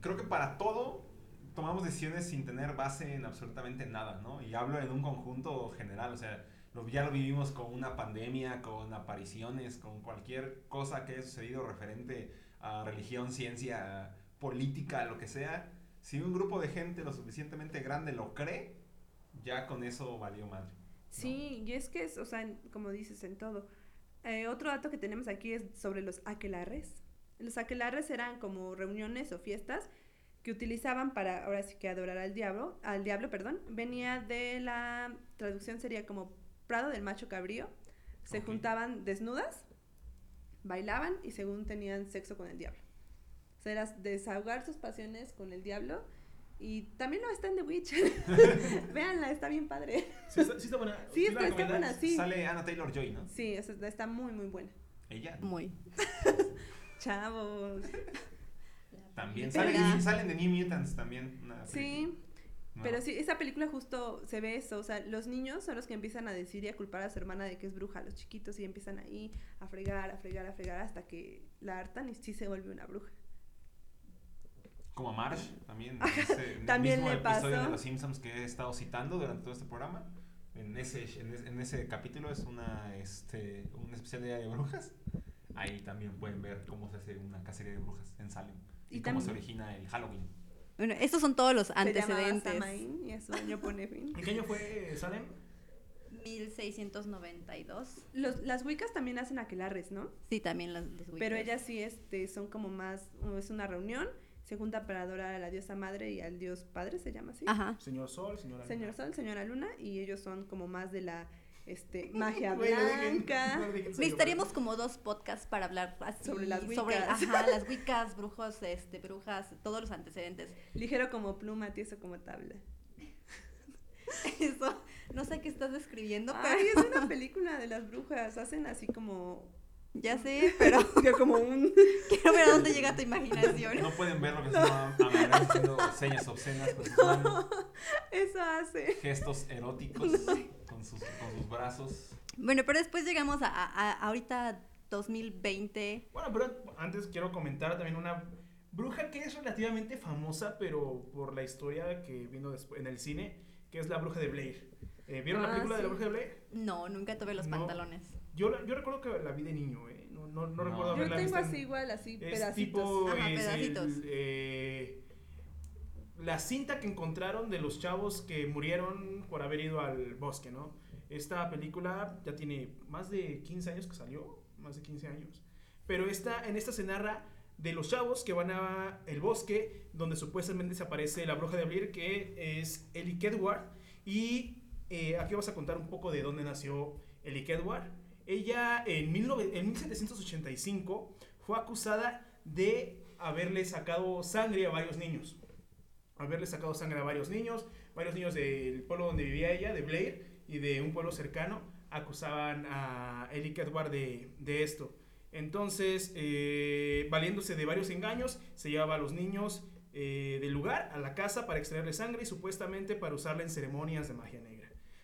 Creo que para todo tomamos decisiones sin tener base en absolutamente nada, ¿no? Y hablo en un conjunto general. O sea, lo- ya lo vivimos con una pandemia, con apariciones, con cualquier cosa que haya sucedido referente a religión, ciencia, política, lo que sea. Si un grupo de gente lo suficientemente grande lo cree, ya con eso valió madre. ¿No? Sí, y es que es, o sea, como dices, en todo. Eh, otro dato que tenemos aquí es sobre los aquelarres. Los aquelarres eran como reuniones o fiestas que utilizaban para, ahora sí que adorar al diablo, al diablo, perdón. Venía de la traducción sería como Prado del macho cabrío. Se juntaban desnudas, bailaban y según tenían sexo con el diablo. O sea, era desahogar sus pasiones con el diablo. Y también lo está en The Witch. Véanla, está bien padre. sí, está, sí está buena. Sí, la está, está recomiendas? buena, sí. Sale Anna Taylor Joy, ¿no? Sí, está muy, muy buena. Ella. Muy. Chavos. También salen, salen de New Mutants también. una Sí, pero sí, esa película justo se ve eso. O sea, los niños son los que empiezan a decir y a culpar a su hermana de que es bruja, los chiquitos, y empiezan ahí a fregar, a fregar, a fregar hasta que la hartan y sí se vuelve una bruja. Como a Marsh, también. ese- También mismo le episodio pasó. de Los Simpsons que he estado citando durante todo este programa. En ese, en ese, en ese capítulo es una, este, un especial de brujas. Ahí también pueden ver cómo se hace una cacería de brujas en Salem. Y, Y cómo se origina el Halloween. Bueno, estos son todos los Se llamaba antecedentes. Samaín y a su año pone fin. ¿En qué año fue Salem? 1692. Los, las wicas también hacen aquelarres, ¿no? Sí, también las, las Pero Wiccas. ellas sí este, son como más, es una reunión, se junta para adorar a la diosa madre y al dios padre, se llama así. Ajá. Señor Sol, señora Señor Luna. Sol, señora Luna, y ellos son como más de la este, magia Güey, no dejen- blanca. no dejen serio, Necesitaríamos como dos podcasts para hablar así Sobre las sobre, Wiccas. ajá, las wicas, brujos, este, brujas, todos los antecedentes. Ligero como pluma, tieso como tabla. Eso, no sé qué estás describiendo, pero Ay, es una película de las brujas. Hacen así como. Ya sé, pero como un. quiero ver a dónde llega tu imaginación. No pueden ver lo que está Amarela haciendo señas obscenas con sus manos, Eso hace. gestos eróticos con sus, con sus brazos. Bueno, pero después llegamos a, a- a- ahorita 2020. Bueno, pero antes quiero comentar también una bruja que es relativamente famosa, pero por la historia que vino después en el cine, que es la bruja de Blair. Eh, ¿Vieron la Ah, película de la bruja de Blair? No, nunca tuve los No. pantalones. Yo, yo recuerdo que la vi de niño, ¿eh? No, no, no No. recuerdo Yo haberla tengo así igual, así, Es pedacitos. tipo Ajá, es pedacitos. el, eh, la cinta que encontraron de los chavos que murieron por haber ido al bosque, ¿no? Esta película ya tiene más de 15 años que salió, más de 15 años. Pero esta, en esta se narra de los chavos que van a el bosque donde supuestamente se aparece la bruja de Blair que es Ellie Kedward y eh, aquí vas a contar un poco de dónde nació Ellie Kedward. Ella en, 19 en 1785 fue acusada de haberle sacado sangre a varios niños. Haberle sacado sangre a varios niños, varios niños del pueblo donde vivía ella, de Blair, y de un pueblo cercano, acusaban a Ellie Kedward de, de esto. Entonces, eh, valiéndose de varios engaños, se llevaba a los niños eh, del lugar a la casa para extraerle sangre y supuestamente para usarla en ceremonias de magia negra.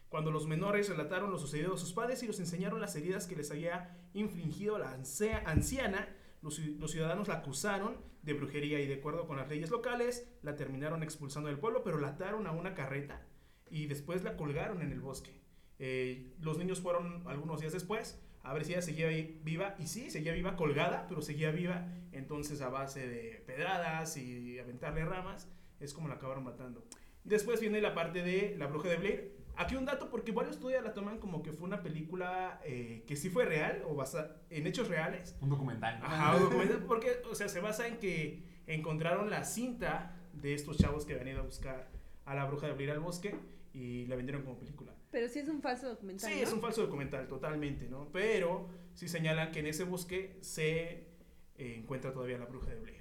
Cuando los menores relataron lo sucedido a sus padres y los enseñaron las heridas que les había infligido la ancia- anciana, los, ci- los ciudadanos la acusaron de brujería y de acuerdo con las leyes locales la terminaron expulsando del pueblo, pero la ataron a una carreta y después la colgaron en el bosque. Eh, los niños fueron algunos días después a ver si ella seguía vi- viva y sí, seguía viva colgada, pero seguía viva, entonces a base de pedradas y aventarle ramas es como la acabaron matando. Después viene la parte de La Bruja de Blair. Aquí un dato, porque varios todavía la toman como que fue una película eh, que sí fue real o basada en hechos reales. Un documental. Ajá, un documental, porque, o sea, se basa en que encontraron la cinta de estos chavos que habían ido a buscar a la bruja de Blair al bosque y la vendieron como película. Pero sí es un falso documental. Sí, ¿no? es un falso documental, totalmente, ¿no? Pero sí señalan que en ese bosque se eh, encuentra todavía la bruja de Blair.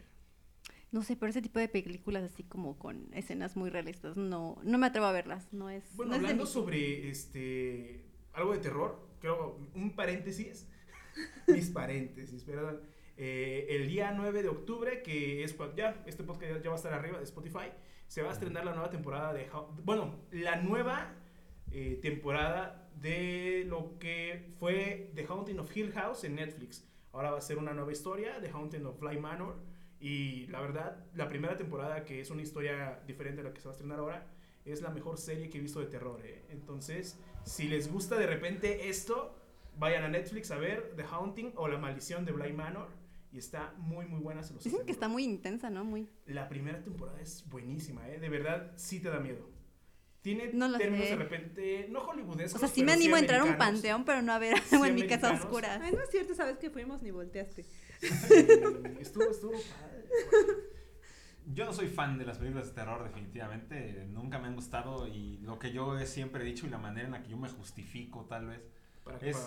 No sé, pero ese tipo de películas así como con escenas muy realistas, no, no me atrevo a verlas. No es. Bueno, no hablando sobre este algo de terror, creo un paréntesis, mis paréntesis, perdón. Eh, el día 9 de octubre, que es cuando ya este podcast ya- ya va a estar arriba de Spotify, se va a estrenar la nueva temporada de How- bueno, la nueva eh, temporada de lo que fue The Haunting of Hill House en Netflix. Ahora va a ser una nueva historia, The Haunting of Fly Manor. Y la verdad, la primera temporada, que es una historia diferente a la que se va a estrenar ahora, es la mejor serie que he visto de terror. ¿eh? Entonces, si les gusta de repente esto, vayan a Netflix a ver The Haunting o La Maldición de Bly Manor. Y está muy, muy buena, se los Dicen que está muy intensa, ¿no? Muy. La primera temporada es buenísima, ¿eh? De verdad, sí te da miedo. Tiene No lo términos sé. de repente, no hollywoodescos, O sea, sí me animo a entrar a un panteón, pero no a ver Sí, algo en mi casa oscura. Ay, no es cierto, sabes que fuimos ni volteaste. Estuvo, estuvo padre. Yo no soy fan de las películas de terror, definitivamente. Nunca me han gustado y lo que yo he siempre dicho y la manera en la que yo me justifico, tal vez. Para Es-.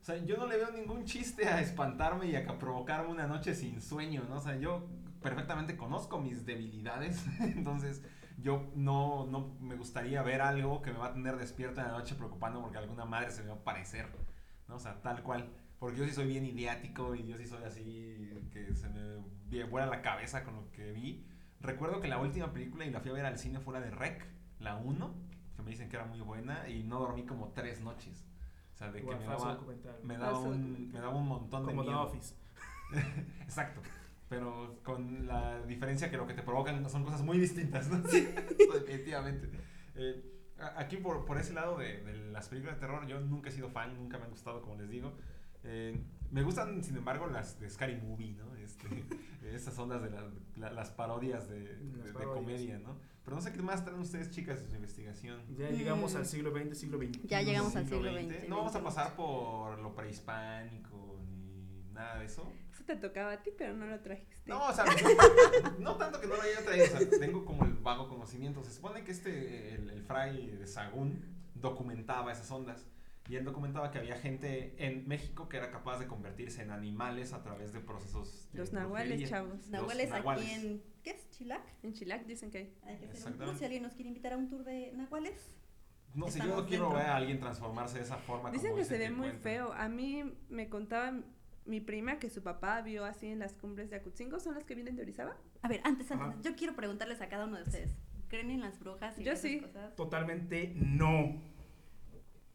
O sea, yo no le veo ningún chiste a espantarme y a ca- provocarme una noche sin sueño, ¿no? O sea, yo perfectamente conozco mis debilidades, entonces yo no, no me gustaría ver algo que me va a tener despierto en la noche preocupando porque alguna madre se me va a aparecer, ¿no? O sea, tal cual. Porque yo sí soy bien idiático y yo sí soy así que se me vuela la cabeza con lo que vi. Recuerdo que la última película y la fui a ver al cine fue la de Rec, la 1, que me dicen que era muy buena y no dormí como tres noches. O sea, de que Igual, me falso daba, me daba, un, me daba un montón de Como The miedo. Office. Exacto. Pero con la diferencia que lo que te provocan son cosas muy distintas, ¿no? Definitivamente. Eh, aquí por, por ese lado de, de las películas de terror, yo nunca he sido fan, nunca me han gustado, como les digo. Eh, me gustan, sin embargo, las de Scary Movie, ¿no? Este, esas ondas de la- la- las parodias de, Las de- de parodias. comedia, ¿no? Pero no sé qué más traen ustedes, chicas, de su investigación. Ya llegamos Mm. al siglo XX, siglo XXI. Ya llegamos al siglo XX, No vamos a 20. pasar por lo prehispánico ni nada de eso. Eso te tocaba a ti, pero no lo trajiste. No, o sea, no, no tanto que no lo haya traído, o sea, tengo como el vago conocimiento. Se supone que este, el, el fray de Sagún documentaba esas ondas. Y él documentaba que había gente en México que era capaz de convertirse en animales a través de procesos de Los nahuales, brujería. chavos. Los Nahuales nahuales. aquí en. ¿Qué es? ¿Chilac? En Chilac dicen que hay. Hay que hacer un tour. Exactamente. Si alguien nos quiere invitar a un tour de Nahuales. No sé, yo Estamos no quiero dentro. ver a alguien transformarse de esa forma. Dicen como que se ve muy feo. A mí me contaba mi prima que su papá vio así en las cumbres de Acutzingo, ¿son las que vienen de Orizaba? A ver, antes, antes, Ajá. yo quiero preguntarles a cada uno de ustedes. ¿Creen en las brujas y Yo esas sí. cosas? Totalmente no.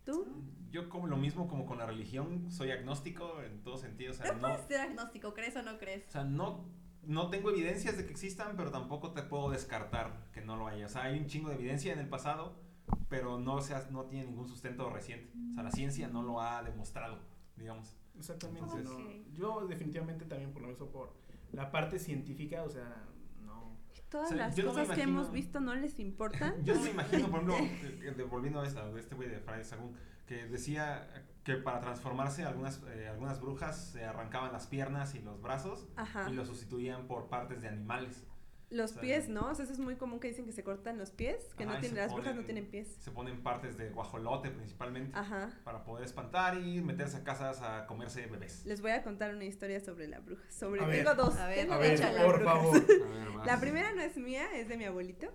¿Tú? Yo como lo mismo como con la religión, soy agnóstico en todo sentido, o sea, no, puedes ser agnóstico, ¿crees o no crees? o sea, no, no tengo evidencias de que existan, pero tampoco te puedo descartar que no lo haya. O sea, hay un chingo de evidencia en el pasado, pero no, se ha- no tiene ningún sustento reciente. O sea, la ciencia no lo ha demostrado, digamos. Exactamente. No. Yo definitivamente también por lo menos por la parte científica, o sea, no. Todas O sea, las yo no cosas que imagino- hemos visto no les importan. Yo me imagino, por ejemplo, que- que volviendo a esta, de este güey de Fray Sagún, que decía que para transformarse algunas, eh, algunas brujas se arrancaban las piernas y los brazos Ajá. y los sustituían por partes de animales. Los o sea, pies, ¿no? O sea, eso es muy común que dicen que se cortan los pies, que Ajá, no tienen, se las brujas no ponen- tienen pies. Se ponen partes de guajolote principalmente Ajá. para poder espantar y meterse a casas a comerse bebés. Les voy a contar una historia sobre la bruja. Sobre, A ver. tengo dos. A ver, A por favor. A ver, vas. La primera no es mía, es de mi abuelito.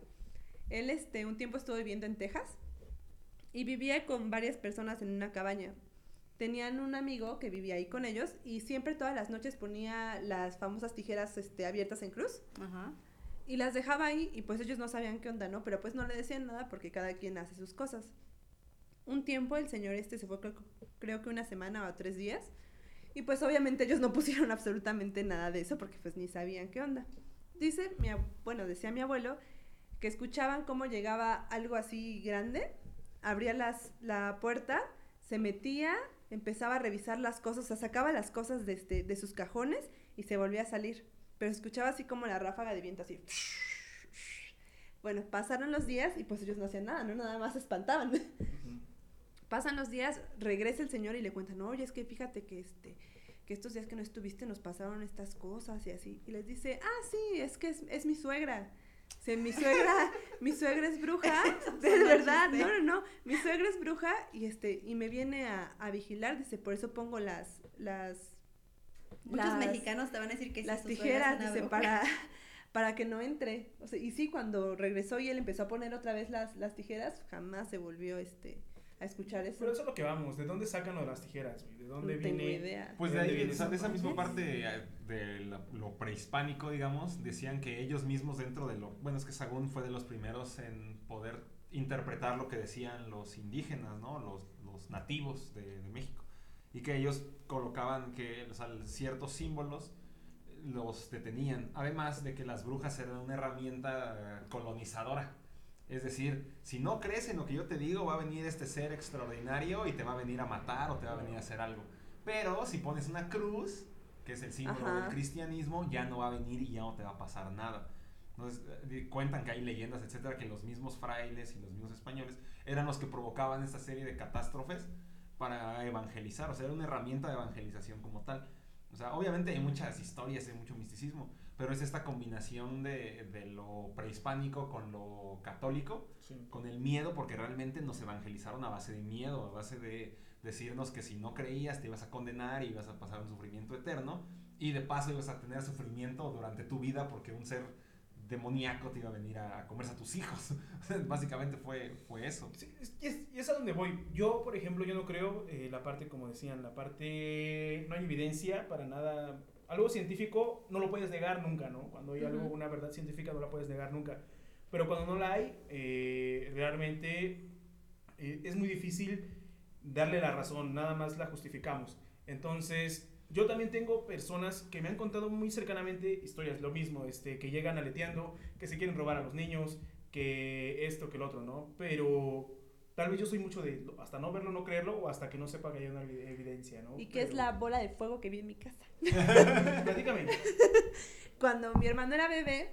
Él, este, un tiempo estuvo viviendo en Texas y vivía con varias personas en una cabaña. Tenían un amigo que vivía ahí con ellos y siempre todas las noches ponía las famosas tijeras, este, abiertas en cruz Ajá. y las dejaba ahí y pues ellos no sabían qué onda, ¿no? Pero pues no le decían nada porque cada quien hace sus cosas. Un tiempo el señor este se fue creo, creo que una semana o tres días y pues obviamente ellos no pusieron absolutamente nada de eso porque pues ni sabían qué onda. Dice, mi, bueno, decía mi abuelo que escuchaban cómo llegaba algo así grande, abría las, la puerta, se metía, empezaba a revisar las cosas, o sea, sacaba las cosas de, este, de sus cajones y se volvía a salir. Pero escuchaba así como la ráfaga de viento, así. Bueno, pasaron los días y pues ellos no hacían nada, ¿no? Nada más se espantaban. Pasan los días, regresa el señor y le cuentan, oye, es que fíjate que este que estos días que no estuviste nos pasaron estas cosas y así. Y les dice, ah, sí, es que es, es mi suegra. Mi suegra, mi suegra es bruja, de verdad, no, no, no, mi suegra es bruja y este, y me viene a, a vigilar, dice, por eso pongo las, las, Muchos las- mexicanos te van a decir que sí, las tijeras, dice, para, para que no entre. O sea, y sí, cuando regresó y él empezó a poner otra vez las, las tijeras, jamás se volvió este a escuchar eso. Pero eso es lo que vamos. ¿De dónde sacan lo de las tijeras, güey? ¿De no dónde tengo viene? idea. Pues de ¿De ahí, o sea, de esa misma parte eh, de la- lo prehispánico, digamos, decían que ellos mismos dentro de lo... Bueno, es que Sagún fue de los primeros en poder interpretar lo que decían los indígenas, ¿no? Los, los nativos de, de México. Y que ellos colocaban que o sea, ciertos símbolos los detenían. Además de que las brujas eran una herramienta eh, colonizadora. Es decir, si no crees en lo que yo te digo, va a venir este ser extraordinario y te va a venir a matar o te va a venir a hacer algo. Pero si pones una cruz, que es el símbolo Ajá. del cristianismo, ya no va a venir y ya no te va a pasar nada. Entonces, eh, cuentan que hay leyendas, etcétera, que los mismos frailes y los mismos españoles eran los que provocaban esta serie de catástrofes para evangelizar, o sea, era una herramienta de evangelización como tal. O sea, obviamente hay muchas historias, hay mucho misticismo, pero es esta combinación de, de lo prehispánico con lo católico, Sí. con el miedo, porque realmente nos evangelizaron a base de miedo, a base de decirnos que si no creías te ibas a condenar y ibas a pasar un sufrimiento eterno, y de paso ibas a tener sufrimiento durante tu vida porque un ser demoníaco te iba a venir a, a comerse a tus hijos. Básicamente fue, fue eso. Sí, y, es, y es a donde voy. Yo, por ejemplo, yo no creo eh, la parte, como decían, la parte, no hay evidencia para nada. Algo científico no lo puedes negar nunca, ¿no? Cuando hay algo, una verdad científica no la puedes negar nunca. Pero cuando no la hay, eh, realmente eh, es muy difícil darle la razón, nada más la justificamos. Entonces, yo también tengo personas que me han contado muy cercanamente historias, lo mismo, este, que llegan aleteando, que se quieren robar a los niños, que esto, que el otro, ¿no? Pero tal vez yo soy mucho de hasta no verlo, no creerlo, o hasta que no sepa que hay una evi- evidencia, ¿no? ¿Y qué es Pero- la bola de fuego que vi en mi casa? Platícame. Cuando mi hermano era bebé,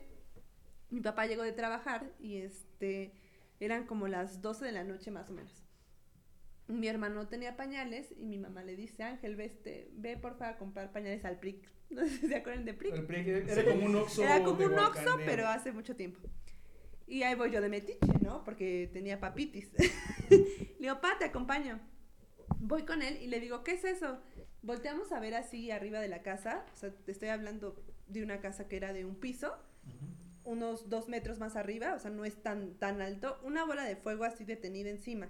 mi papá llegó de trabajar y este eran como las 12 de la noche más o menos. Mi hermano tenía pañales y mi mamá le dice, Ángel, ve, este, ve porfa a comprar pañales al PRIC. No sé si se acuerdan de PRIC. El PRI era como un oxo. Era como un oxo, pero hace mucho tiempo. Y ahí voy yo de metiche, ¿no? Porque tenía papitis. le digo, pa, te acompaño. Voy con él y le digo, ¿qué es eso? Volteamos a ver así arriba de la casa. O sea, te estoy hablando de una casa que era de un piso. unos dos metros más arriba, o sea, no es tan, tan alto, una bola de fuego así detenida encima.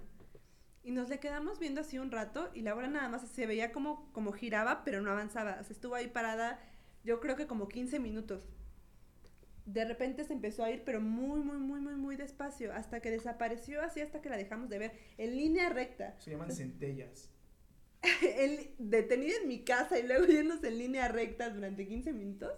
Y nos le quedamos viendo así un rato y la bola nada más se veía como, como giraba, pero no avanzaba. O sea, estuvo ahí parada, yo creo que como 15 minutos. De repente se empezó a ir, pero muy, muy, muy, muy, muy despacio, hasta que desapareció así, hasta que la dejamos de ver, en línea recta. Se llaman centellas. El, detenida en mi casa y luego yéndose en línea recta durante 15 minutos.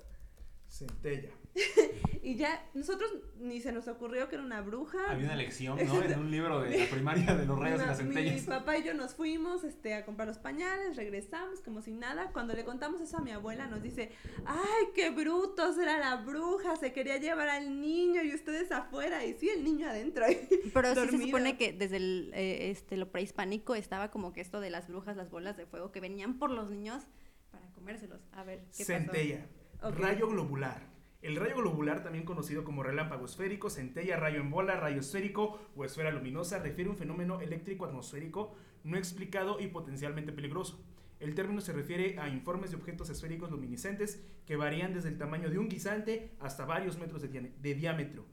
Centella. Y ya, nosotros ni se nos ocurrió que era una bruja. Había una lección, ¿no? En un libro de la primaria de los rayos y Una- las centellas. Mi papá y yo nos fuimos este, a comprar los pañales, regresamos como si nada. Cuando le contamos eso a mi abuela, nos dice: ¡Ay, qué brutos! Era la bruja, se quería llevar al niño y ustedes afuera. Y sí, el niño adentro. Pero sí se supone que desde el, eh, este, lo prehispánico estaba como que esto de las brujas, las bolas de fuego que venían por los niños para comérselos. A ver, ¿qué pasó? Rayo globular. El rayo globular, también conocido como relámpago esférico, centella, rayo en bola, rayo esférico o esfera luminosa, refiere a un fenómeno eléctrico atmosférico no explicado y potencialmente peligroso. El término se refiere a informes de objetos esféricos luminiscentes que varían desde el tamaño de un guisante hasta varios metros de diámetro.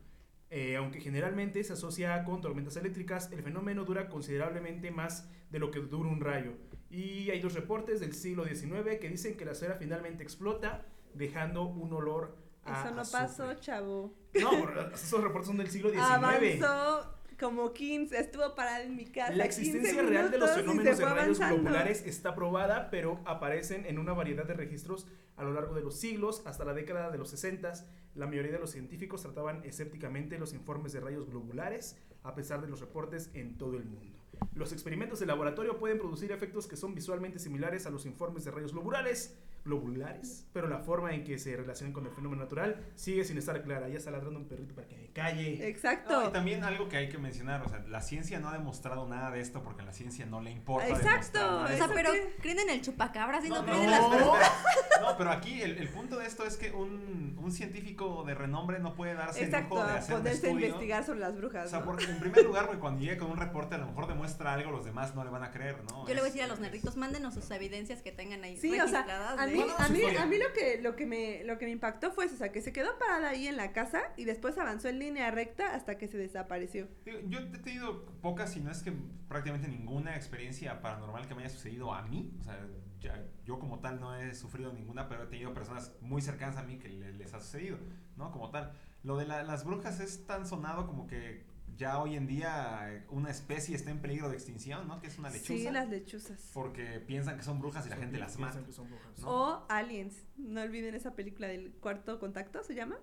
Eh, aunque generalmente se asocia con tormentas eléctricas, el fenómeno dura considerablemente más de lo que dura un rayo. Y hay dos reportes del siglo XIX que dicen que la esfera finalmente explota, dejando un olor a Eso no azufre. pasó, chavo. No, esos reportes son del siglo XIX. Avanzó como 15, estuvo parada en mi casa. La 15 existencia real de los fenómenos de rayos globulares está probada, pero aparecen en una variedad de registros a lo largo de los siglos. Hasta la década de los 60, la mayoría de los científicos trataban escépticamente los informes de rayos globulares, a pesar de los reportes en todo el mundo. Los experimentos de laboratorio pueden producir efectos que son visualmente similares a los informes de rayos globulares, globulares, pero la forma en que se relacionan con el fenómeno natural sigue sin estar clara. Ya está ladrando un perrito para que me calle. Exacto. No, y también algo que hay que mencionar, o sea, la ciencia no ha demostrado nada de esto porque a la ciencia no le importa. Exacto, O sea, pero qué? creen en el chupacabras y no, No, no, creen en las espera. No, pero aquí el, el punto de esto es que un, un científico de renombre no puede darse el Exacto, lujo de a hacer un estudio. investigar sobre las brujas. O sea, ¿no? porque en primer lugar, güey, cuando llegue con un reporte, a lo mejor demuestra algo, los demás no le van a creer, ¿no? Yo le voy a decir a los nerditos, mándenos sus evidencias que tengan ahí Sí, o sea, registradas. a de- mí, a mí, a mí lo que lo que me lo que me impactó fue eso, o sea, que se quedó parada ahí en la casa y después avanzó en línea recta hasta que se desapareció. Yo he tenido pocas, si no es que prácticamente ninguna experiencia paranormal que me haya sucedido a mí. O sea, ya- yo como tal no he sufrido ninguna, pero he tenido personas muy cercanas a mí que le- les ha sucedido, ¿no? Como tal. Lo de la- las brujas es tan sonado como que ya hoy en día eh, una especie está en peligro de extinción, ¿no? Que es una lechuza. Sí, las lechuzas. Porque piensan que son brujas y la gente las mata. que son brujas. ¿no? O Aliens. No olviden esa película del cuarto contacto, ¿se llama?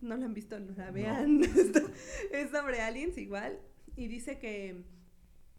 No la han visto, no la No. vean. Está- es sobre aliens igual. Y dice que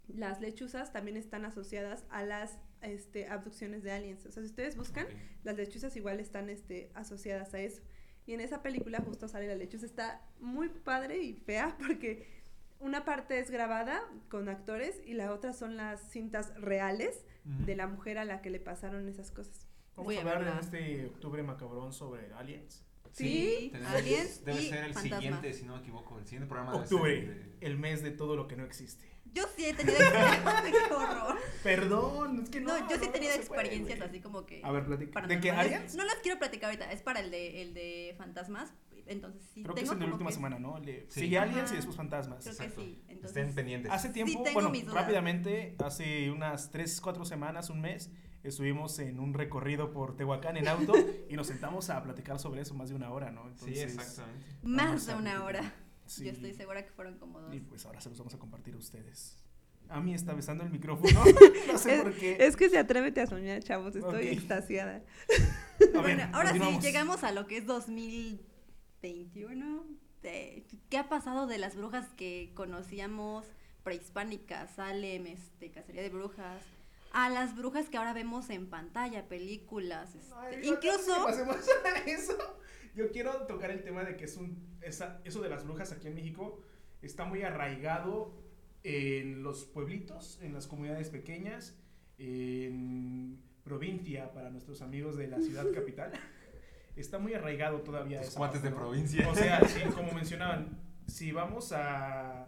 las lechuzas también están asociadas a las este, abducciones de aliens. O sea, si ustedes buscan, Ok. las lechuzas igual están este, asociadas a eso. Y en esa película justo sale la lechuza. Está muy padre y fea porque una parte es grabada con actores y la otra son las cintas reales de la mujer a la que le pasaron esas cosas. Vamos Voy a hablar en este octubre macabrón sobre aliens. Sí, aliens Debe y ser el siguiente, si no me equivoco. El siguiente programa debe Octubre, ser de- el mes de todo lo que no existe. Yo sí he tenido experiencias. ¡Qué horror! Perdón, es que no. No, yo sí he tenido no se puede, experiencias así como que. A ver, platica. ¿De qué aliens? No las quiero platicar ahorita, es para el de, el de fantasmas. Entonces sí. Creo que es de la última que- semana, ¿no? Sí. Sigue aliens y después fantasmas. Creo que sí. Entonces, Estén pendientes. Hace tiempo, bueno, rápidamente, hace unas 3, 4 semanas, un mes, estuvimos en un recorrido por Tehuacán en auto y nos sentamos a platicar sobre eso más de una hora, ¿no? Sí, exactamente. más de una hora. Sí. Yo estoy segura que fueron como dos. Y pues ahora se los vamos a compartir a ustedes. A mí está besando el micrófono, no sé Es, por qué. es que se atrévete a soñar, chavos. Estoy extasiada. A ver, Bueno, ahora sí, llegamos a lo que es 2021. De- ¿Qué ha pasado de las brujas que conocíamos prehispánicas, Salem, este, cacería de brujas? A las brujas que ahora vemos en pantalla, películas, este, Ay, incluso... que pasemos a eso, yo quiero tocar el tema de que es un, esa- eso de las brujas aquí en México está muy arraigado en los pueblitos, en las comunidades pequeñas, en provincia para nuestros amigos de la ciudad capital. Está muy arraigado todavía Los esa cuates de provincia. O sea, sí, como mencionaban, si vamos a,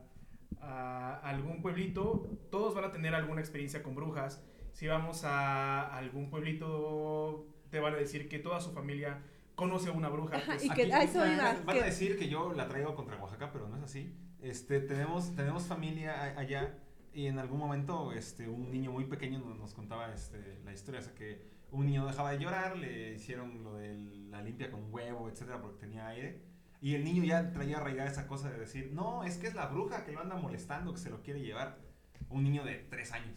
a algún pueblito, todos van a tener alguna experiencia con brujas. Si vamos a algún pueblito, te van a decir que toda su familia conoce a una bruja. Ajá, pues, y que Aquí a eso van, iba, van que- a decir que yo la traigo contra Oaxaca, pero no es así. Este, tenemos, tenemos familia allá y en algún momento este, un niño muy pequeño nos, nos contaba este, la historia. O sea, que un niño dejaba de llorar, le hicieron lo de la limpia con huevo, etcétera, porque tenía aire. Y el niño ya traía arraigada esa cosa de decir, no, es que es la bruja que lo anda molestando, que se lo quiere llevar. Un niño de tres años.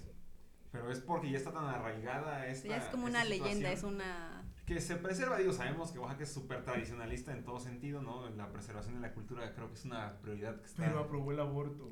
Pero es porque ya está tan arraigada esta Ya es como una leyenda, es situación una... que se preserva, digo, sabemos que Oaxaca es súper tradicionalista en todo sentido, ¿no? La preservación de la cultura creo que es una prioridad que está... Pero aprobó el aborto.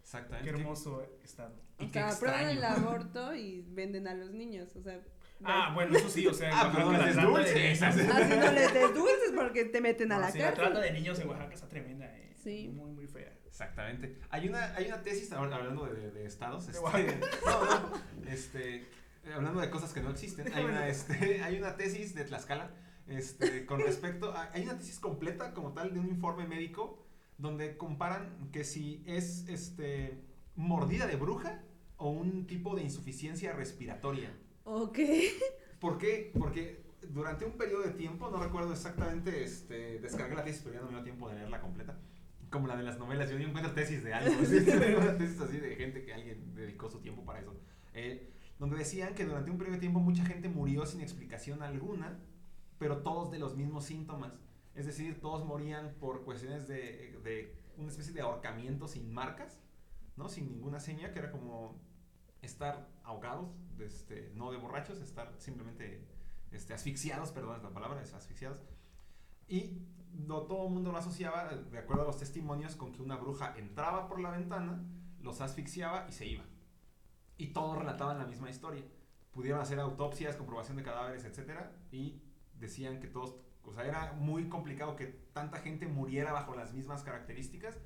Exactamente. Qué hermoso estado. Y O sea, aprueban el aborto y venden a los niños, o sea. Ah, bueno, eso sí, o sea, en Ah, pero no les la de-. Así no les des dulces porque te meten a la sí, la trata cárcel. de niños en Oaxaca está tremenda, eh. Sí. Muy, muy fea. Exactamente. Hay una, hay una tesis, hablando de, de- de estados, De este, Oaxaca. no, no, este, hablando de cosas que no existen, hay una, este, hay una tesis de Tlaxcala, este, con respecto, a- hay una tesis completa como tal de un informe médico donde comparan que si es, este, mordida de bruja o un tipo de insuficiencia respiratoria. Ok. ¿Por qué? Porque durante un periodo de tiempo, no recuerdo exactamente, este, descargué la tesis, pero ya no me dio tiempo de leerla completa. Como la de las novelas, yo ni encuentro tesis de algo, ¿sí? tesis así de gente que alguien dedicó su tiempo para eso. Eh, donde decían que durante un periodo de tiempo mucha gente murió sin explicación alguna, pero todos de los mismos síntomas. Es decir, todos morían por cuestiones de, de una especie de ahorcamiento sin marcas, ¿no? Sin ninguna seña, que era como estar ahogados, de este, no de borrachos, estar simplemente este, asfixiados, perdón, es la palabra, es asfixiados. Y no todo el mundo lo asociaba, de acuerdo a los testimonios, con que una bruja entraba por la ventana, los asfixiaba y se iba. Y todos relataban la misma historia. Pudieron hacer autopsias, comprobación de cadáveres, etc. Y decían que todos, o sea, era muy complicado que tanta gente muriera bajo las mismas características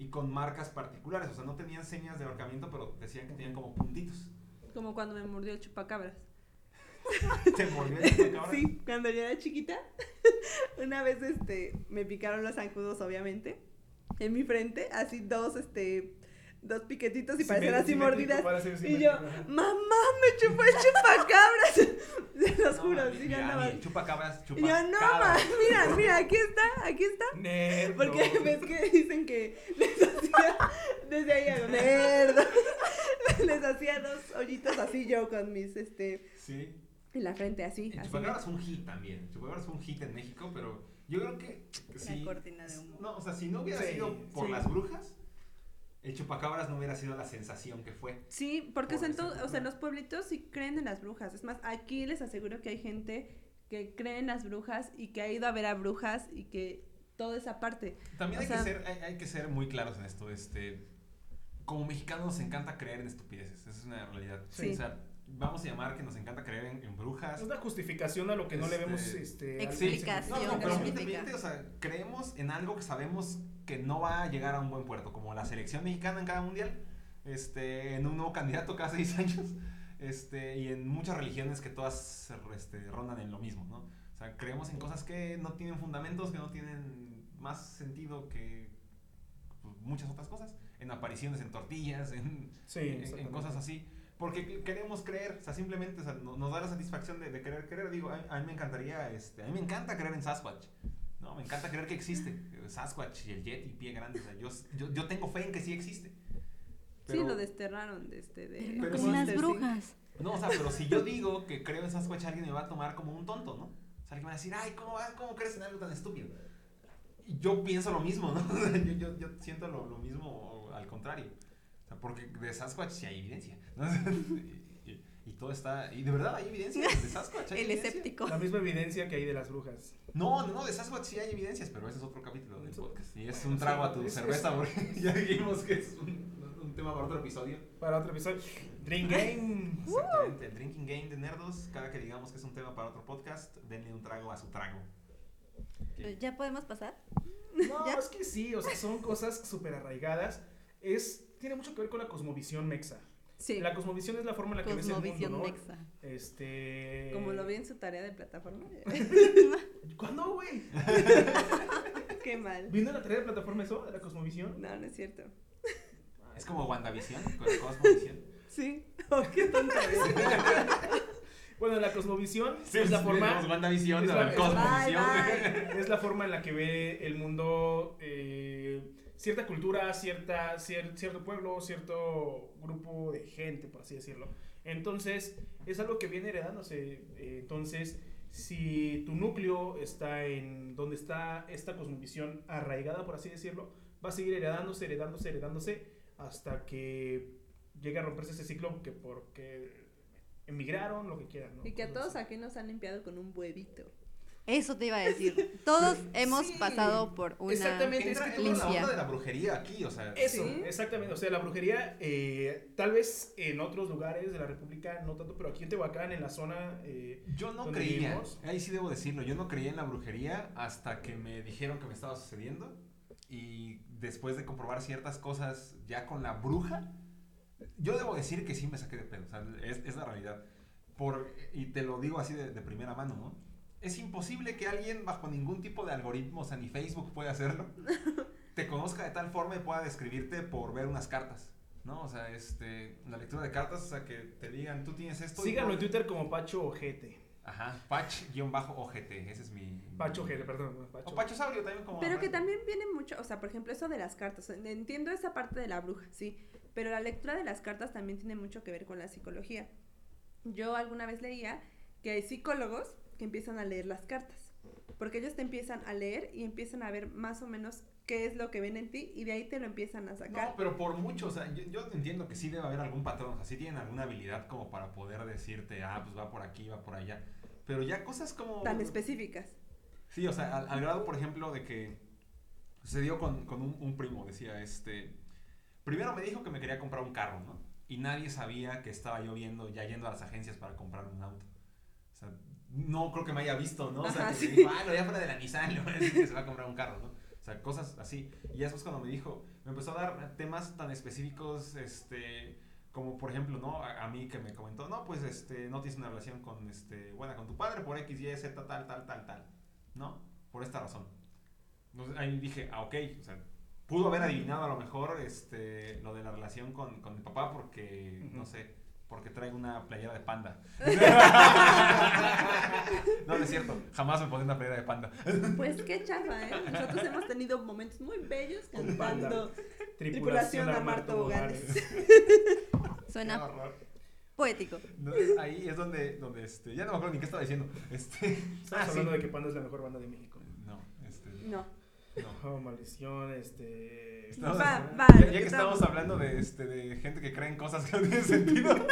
y con marcas particulares. O sea, no tenían señas de ahorcamiento, pero decían que tenían como puntitos. Como cuando me mordió el chupacabras. ¿Te mordió el chupacabra? Sí, cuando yo era chiquita, una vez este, me picaron los zancudos, obviamente, en mi frente, así dos, este, dos piquetitos y parecían así mordidas. Y yo, mamá, me chupó el chupacabras. Se los No, juro, mami, sí, andaba- mami, chupacabras, Y chupa yo, no, ma, mira, mira, aquí está, aquí está. Nerd. Porque ves que dicen que les hacía, desde ahí hago, nerdo. Les hacía dos hoyitos así yo con mis, este, Sí. en la frente así, El chupacabras fue un hit también. El chupacabras fue un hit en México, pero yo creo que si, cortina de humo. no, o sea, si no hubiera Sí, sido por sí. las brujas, el chupacabras no hubiera sido la sensación que fue. Sí, porque Por o sea, los pueblitos sí creen en las brujas. Es más, aquí les aseguro que hay gente que cree en las brujas y que ha ido a ver a brujas y que toda esa parte. También hay, sea- que ser, hay, hay que ser muy claros en esto. Este, como mexicanos nos encanta creer en estupideces. Esa es una realidad. Sí. O sea, vamos a llamar que nos encanta creer en, en brujas. Es una justificación a lo que no le Este, vemos este, algo Explicación. No, no, ¿qué pero independiente, o sea, creemos en algo que sabemos que no va a llegar a un buen puerto, como la selección mexicana en cada mundial, este, en un nuevo candidato cada seis años, este, y en muchas religiones que todas este, rondan en lo mismo, ¿no? O sea, creemos en cosas que no tienen fundamentos, que no tienen más sentido que muchas otras cosas, en apariciones en tortillas, en, Sí, en- cosas así. Porque queremos creer, o sea, simplemente o sea, no- nos da la satisfacción de, de querer creer. Digo, a, a mí me encantaría, este, a mí me encanta creer en Sasquatch. No, me encanta creer que existe. eh, Sasquatch y el Yeti, pie grande. O sea, yo, yo, yo tengo fe en que sí existe. sí, lo desterraron de este de Pero las brujas. No, o sea, pero si yo digo que creo en Sasquatch, alguien me va a tomar como un tonto, ¿no? O sea, alguien me va a decir, ay, ¿cómo, va- cómo crees en algo tan estúpido? Y yo pienso lo mismo, ¿no? Yo, yo, yo siento lo, lo mismo al contrario. Sea, porque de Sasquatch sí hay evidencia. ¿no? Y, y- y todo está. Y de verdad hay evidencia de Sasquatch. hay El evidencia. escéptico. La misma evidencia que hay de las brujas. No, no, no, de Sasquatch sí hay evidencias, pero ese es otro capítulo del podcast. Y es Bueno, un trago sí, a tu es- cerveza, es- porque ya dijimos que es un, un tema para otro episodio. Para otro episodio. Drink Game. Exactamente, el drinking game de nerdos. Cada que digamos que es un tema para otro podcast, denle un trago a su trago. ¿Ya podemos pasar? No, ¿Ya? es que sí, o sea, son cosas súper arraigadas. Es, tiene mucho que ver con la cosmovisión mexa. Sí, La cosmovisión es la forma en la que ves el mundo, ¿no? mexa. Este... como lo vi en su tarea de plataforma. ¿Cuándo, güey? Qué mal. ¿Vino la tarea de plataforma eso, de la cosmovisión? No, no es cierto. Es como WandaVision, con Cosmovisión. Sí. Oh, qué tonta. Bueno, la cosmovisión Sí, es la forma. WandaVision, es la Cosmovisión. Bye, es la forma en la que ve el mundo eh, cierta cultura, cierta, cier- cierto pueblo, cierto grupo de gente, por así decirlo. Entonces, es algo que viene heredándose. Eh, entonces, si tu núcleo está en donde está esta cosmovisión arraigada, por así decirlo, va a seguir heredándose, heredándose, heredándose, hasta que llegue a romperse ese ciclo que porque emigraron, lo que quieran. ¿no? Y que a todos aquí nos han limpiado con un huevito. Eso te iba a decir. Todos hemos Sí. pasado por una Exactamente, es Entra, que entra la limpia. onda de la brujería aquí, o sea. Eso, Sí. exactamente. O sea, la brujería, eh, tal vez en otros lugares de la República no tanto, pero aquí en Tehuacán, en la zona. eh, Yo no donde creía, vivimos. ahí sí debo decirlo, yo no creía en la brujería hasta que me dijeron que me estaba sucediendo y después de comprobar ciertas cosas ya con la bruja, yo debo decir que sí me saqué de pedo, o sea, es, es la realidad. Por, y te lo digo así de, de primera mano, ¿no? Es imposible que alguien bajo ningún tipo de algoritmo, o sea, ni Facebook puede hacerlo, te conozca de tal forma y pueda describirte por ver unas cartas. ¿No? O sea, este, la lectura de cartas, o sea, que te digan, tú tienes esto. síganlo en Twitter como Pacho Ojete. Ajá, Patch-OGT, ese es mi... Pacho Ojete, perdón. Pacho. O Pachosaurio también como... Pero que también viene mucho, o sea, por ejemplo, eso de las cartas. Entiendo esa parte de la bruja, sí. Pero la lectura de las cartas también tiene mucho que ver con la psicología. Yo alguna vez leía que hay psicólogos que empiezan a leer las cartas. Porque ellos te empiezan a leer y empiezan a ver más o menos qué es lo que ven en ti y de ahí te lo empiezan a sacar. No, pero por mucho, o sea, yo, yo entiendo que sí debe haber algún patrón, o sea, sí tienen alguna habilidad como para poder decirte, ah, pues va por aquí, va por allá. Pero ya cosas como... Tan específicas. Sí, o sea, al, al grado, por ejemplo, de que sucedió con, con un, un primo, decía, este... Primero me dijo que me quería comprar un carro, ¿no? Y nadie sabía que estaba yo viendo, ya yendo a las agencias para comprar un auto. O sea, no creo que me haya visto, ¿no? O sea, Ajá, que sí. me dijo, ah, no, ya fuera de la Nissan, le voy a decir que se va a comprar un carro, ¿no? O sea, cosas así. Y después cuando me dijo, me empezó a dar temas tan específicos, este, como por ejemplo, ¿no? A, a mí que me comentó, no, pues, este, no tienes una relación con, este, buena con tu padre por X, Y, Z, tal, tal, tal, tal, ¿no? Por esta razón. Entonces ahí dije, ah, ok, o sea, pudo haber adivinado a lo mejor, este, lo de la relación con, con mi papá porque, no sé, porque trae una playera de panda. no, no es cierto, jamás me pondré una playera de panda. Pues qué chafa, ¿eh? Nosotros hemos tenido momentos muy bellos cantando. Tripulación Tripulación Toboganes. Qué Suena poético. No, ahí es donde, donde este, ya no me acuerdo ni qué estaba diciendo. Este, Estamos ah, hablando sí. de que Panda es la mejor banda de México. No, este, No. No. Oh, maldición, este. Estamos- Va, va, ya, que estamos estamos- hablando de, este, de gente que cree en cosas que no tienen sentido.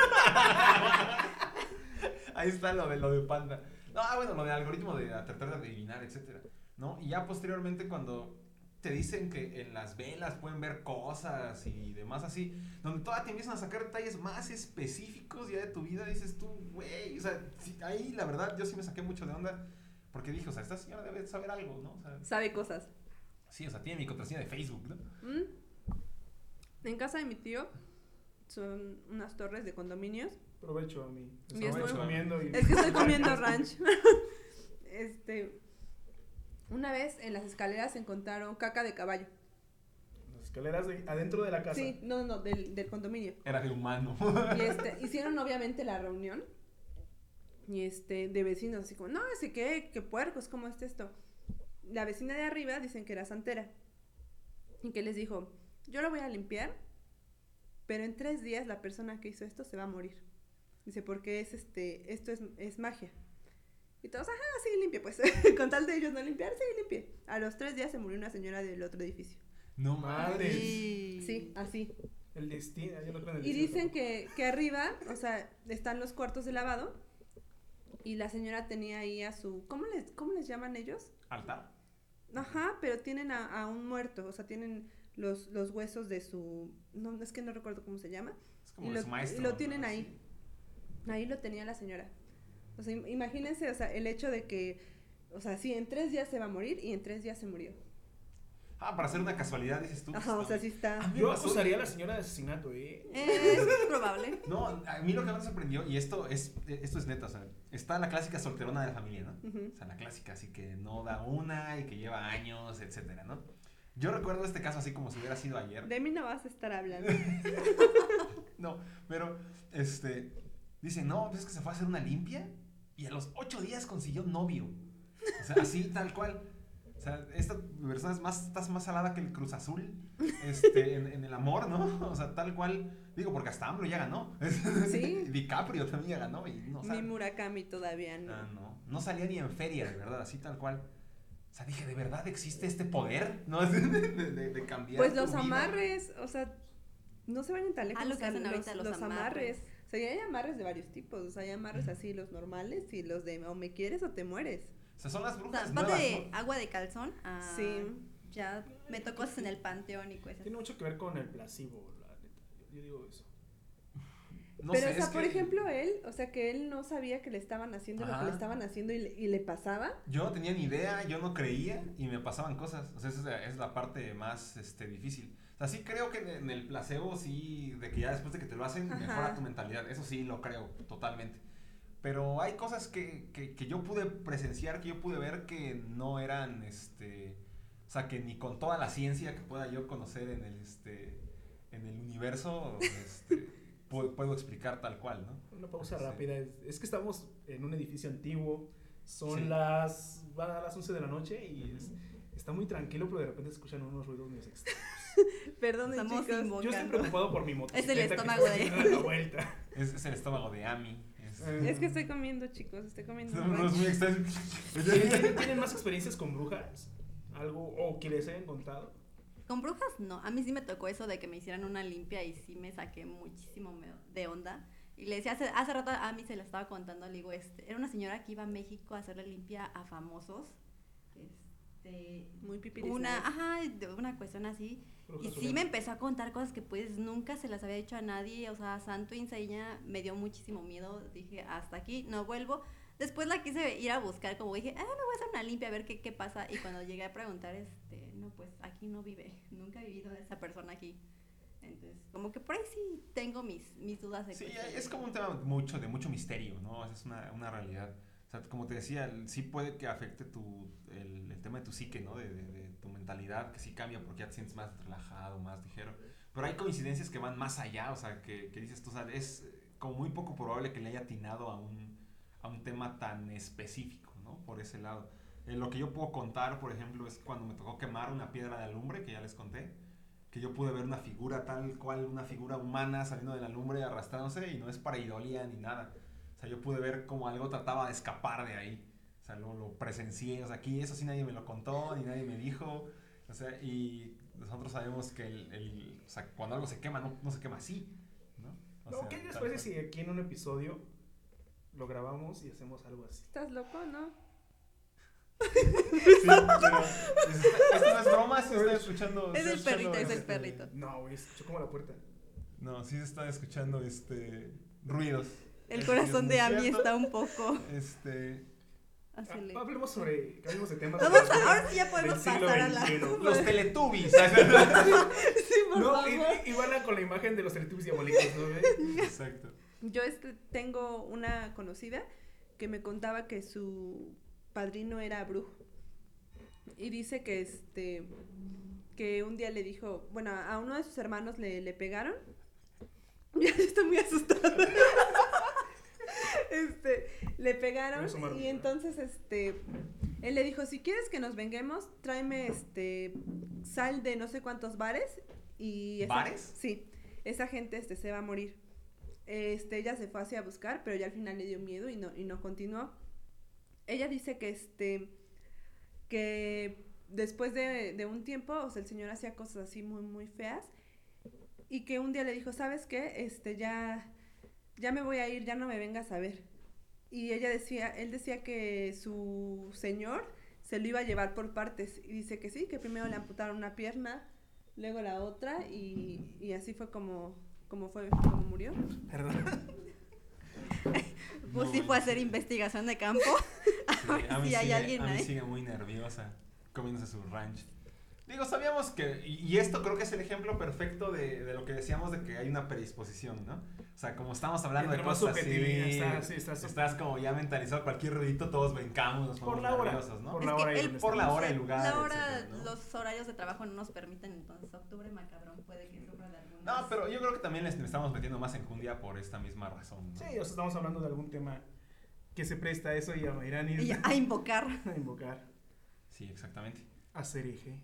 Ahí está lo de lo de panda. No, ah, bueno, lo del algoritmo de tratar de adivinar, etcétera. ¿No? Y ya posteriormente cuando te dicen que en las velas pueden ver cosas y demás así, donde todavía te empiezan a sacar detalles más específicos ya de tu vida, dices tú, güey, o sea, sí, ahí la verdad yo sí me saqué mucho de onda porque dije, o sea, esta señora debe saber algo, ¿no? O sea, Sabe cosas. Sí, o sea, tiene mi contraseña de Facebook, ¿no? ¿Mm? En casa de mi tío son unas torres de condominios. Provecho a mí. Y es Estoy muy- comiendo y. Es que estoy comiendo ranch. este. Una vez en las escaleras encontraron caca de caballo. Las escaleras de- adentro de la casa. Sí, no, no, del, del condominio. Era de humano. Y este, hicieron obviamente la reunión. Y este, de vecinos, así como, no, así que, qué puercos, ¿cómo es esto? La vecina de arriba dicen que era santera. Y que les dijo, yo lo voy a limpiar, pero en tres días la persona que hizo esto se va a morir. Dice, porque es este, esto es, es magia. Y todos, ajá, sí, limpie, pues. Con tal de ellos no limpiar, sí, limpie. A los tres días se murió una señora del otro edificio. No Madre. Y- Sí, así. El destino. yo no creo en el Y destino dicen que, que arriba, o sea, están los cuartos de lavado. Y la señora tenía ahí a su. ¿Cómo les, cómo les llaman ellos? ¿Altar? Ajá, pero tienen a, a un muerto. O sea, tienen los, los huesos de su. No, es que no recuerdo cómo se llama. Es como Y lo, su maestro. y lo tienen ahí. Ahí lo tenía la señora. O sea, im- imagínense, o sea, el hecho de que. O sea, sí, en tres días se va a morir y en tres días se murió. Ah, para hacer una casualidad, dices tú. Ajá, o sea, sí está. A mí me Yo acusaría a la señora de asesinato, ¿eh? Es probable. No, a mí lo que más me sorprendió, y esto es, esto es neta, o sea, está la clásica solterona de la familia, ¿no? O sea, la clásica, así que no da una y que lleva años, etcétera, ¿no? Yo recuerdo este caso así como si hubiera sido ayer. De mí no vas a estar hablando. No, pero, este, Dice, no, pues es que se fue a hacer una limpia y a los ocho días consiguió novio. O sea, así, tal cual. Sea, esta persona es más, estás más salada que el Cruz Azul este, en, en el amor, ¿no? O sea, tal cual. Digo, porque hasta AMLO ya ganó. Sí. DiCaprio también ya ganó. Y no, o sea, Ni Murakami todavía no. ah, no, no salía ni en feria, de verdad, así tal cual. O sea, dije, ¿de verdad existe este poder? ¿No? De, de- de- de cambiar. Pues tu los vida. amarres, o sea, no se vayan tan lejos. Ah, lo o que sea, hacen ahorita los amarres. O sea, ya hay amarres de varios tipos. O sea, hay amarres así, los normales y los de o me quieres o te mueres. O sea, son las O sea, brujas va nuevas, de ¿no? agua de calzón a Sí. ya meto cosas en el panteón y cosas. Tiene mucho que ver con el placebo, la neta. Yo, yo digo eso. No Pero, sé, o sea, es por que ejemplo, él, o sea, que él no sabía que le estaban haciendo lo que Ajá. le estaban haciendo y le, y le pasaba. Yo no tenía ni idea, yo no creía y me pasaban cosas. O sea, esa es la, es la parte más este, difícil. O sea, sí creo que en, en el placebo, sí, de que ya después de que te lo hacen, Ajá. mejora tu mentalidad. Eso sí, lo creo, totalmente. Pero hay cosas que, que, que yo pude presenciar, que yo pude ver que no eran, este... O sea, que ni con toda la ciencia que pueda yo conocer en el, este, en el universo, este, puedo, puedo explicar tal cual, ¿no? Una pausa Sí. rápida. Es, que estamos en un edificio antiguo. Son Sí. las. Van a las 11 de la noche y es- está muy tranquilo, pero de repente se escuchan unos ruidos muy extraños. Perdón, Estamos chicos. invocando. Yo estoy preocupado por mi motocicleta. Es el que estómago está de- la vuelta. Es, es el estómago de Ami. Es, Eh. Es que estoy comiendo, chicos, estoy comiendo. Son unos muy extraños. ¿Tienen, más experiencias con brujas? ¿Algo? ¿O que les hayan contado? Con brujas no, a mí sí me tocó eso de que me hicieran una limpia y sí me saqué muchísimo de onda. Y le decía, hace, hace rato a mí se la estaba contando, le digo, este, era una señora que iba a México a hacerle limpia a famosos. Este, Muy una, ajá, una cuestión así. Y sí me empezó a contar cosas que pues nunca se las había dicho a nadie, o sea, santo y seña, me dio muchísimo miedo, dije, hasta aquí, no vuelvo. Después la quise ir a buscar, como dije, ah, me voy a hacer una limpia a ver qué, qué pasa. Y cuando llegué a preguntar, este, no, pues aquí no vive, nunca ha vivido esa persona aquí. Entonces, como que por ahí sí tengo mis, mis dudas de Sí, es como un tema mucho, de mucho misterio, ¿no? Esa Es una, una realidad. O sea, como te decía, sí puede que afecte tu, el, el tema de tu psique, ¿no? De, de- de tu mentalidad, que sí cambia porque ya te sientes más relajado, más ligero. Pero hay coincidencias que van más allá, o sea, que, que dices tú, o sea, es como muy poco probable que le haya atinado a un, a un tema tan específico, ¿no? Por ese lado. Eh, lo que yo puedo contar, por ejemplo, es cuando me tocó quemar una piedra de alumbre, que ya les conté, que yo pude ver una figura tal cual, una figura humana saliendo de la lumbre arrastrándose y no es pareidolia ni nada. O sea, yo pude ver como algo trataba de escapar de ahí. O sea, lo, lo presencié. O sea, aquí eso sí nadie me lo contó, ni nadie me dijo. O sea, y nosotros sabemos que el, el- o sea, cuando algo se quema, no, no se quema así, ¿no? O No, sea, ¿Qué les parece si aquí en un episodio lo grabamos y hacemos algo así? ¿Estás loco, no? Sí, pero es- esto no es broma, si están escuchando. Es el perrito, es el este, perrito. No, güey, escuchó como la puerta. No, sí se están escuchando este ruidos. El corazón de Ami está un poco... Este, Ah, hablemos sobre. Cambiemos de tema. Vamos las ahora sí ya podemos pasar a la- los Teletubbies. Sí, por No, favor. y- igual con la imagen de los teletubbies diabólicos, ¿no? Exacto. Yo este, tengo una conocida que me contaba que su padrino era brujo. Y dice que este que un día le dijo, bueno, a uno de sus hermanos le, le pegaron. Ya estoy muy asustada. este, le pegaron y entonces este él le dijo, "Si quieres que nos venguemos, tráeme este sal de no sé cuántos bares y esa- ¿Bares? Sí. Esa gente este se va a morir. Este, ella se fue hacia a buscar, pero ya al final le dio miedo y no, y no continuó. Ella dice que este, que después de, de un tiempo, o sea, el señor hacía cosas así muy, muy feas, y que un día le dijo, ¿sabes qué? Este, ya, ya me voy a ir, ya no me vengas a ver. Y ella decía, él decía que su señor se lo iba a llevar por partes, y dice que sí, que primero le amputaron una pierna, luego la otra, y, y así fue como, como fue, como murió. Perdón. Pues No, sí fue a hacer investigación de campo. Sí, a mí Sí, hay alguien a mí ahí. sigue muy nerviosa comiéndose su ranch. Digo, sabíamos que, y, y esto creo que es el ejemplo perfecto de, de lo que decíamos de que hay una predisposición, ¿no? O sea, como estamos hablando de cosas así, está- sí, está- estás como ya mentalizado, cualquier ruidito todos brincamos, nos Por ponemos la hora. nerviosos, ¿no? Por la hora y El- por la hora y lugar. La hora, etcétera, ¿no? los horarios de trabajo no nos permiten, entonces octubre macabrón puede que sufra de algunas. No, pero yo creo que también les le estamos metiendo más enjundia por esta misma razón. ¿no? Sí, o sea, estamos hablando de algún tema que se presta a eso y a Irán Y a invocar. a invocar Sí, exactamente. a Serige,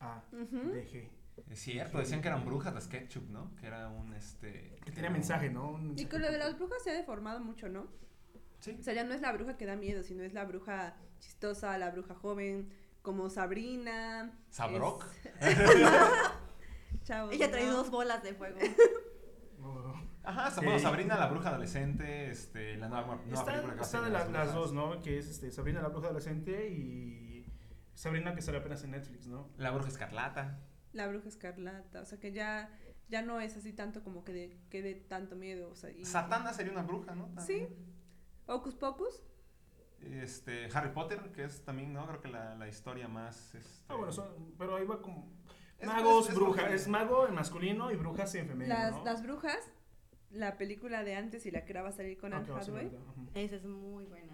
a Ujú. DG. Es cierto, decían que eran brujas las ketchup, ¿no? Que era un este. Que tenía mensaje, ¿no? Un Y con lo de las brujas se ha deformado mucho, ¿no? Sí. O sea, ya no es la bruja que da miedo, sino es la bruja chistosa, la bruja joven, como Sabrina. ¿Sabrok? es- Chavos, Ella trae ¿no? dos bolas de fuego. Oh. Ajá, bueno, Sabrina la bruja adolescente, este, la nueva, nueva Están, película que están la- las brujas. dos, ¿no? Que es este, Sabrina la bruja adolescente y Sabrina que sale apenas en Netflix, ¿no? La bruja escarlata. La bruja escarlata, o sea que ya, ya no es así tanto como que de, que tanto miedo, o sea, y- Satana sería una bruja, ¿no? También. Hocus Pocus, Este, Harry Potter, que es también, ¿no? Creo que la, la historia más. Este, Ah, bueno, son, pero ahí va como magos, es- es brujas, mujer. es mago en masculino y brujas en femenino, las, ¿no? las brujas, la película de antes y la que ahora va a salir con Ah, Anne Hathaway. Esa es muy buena.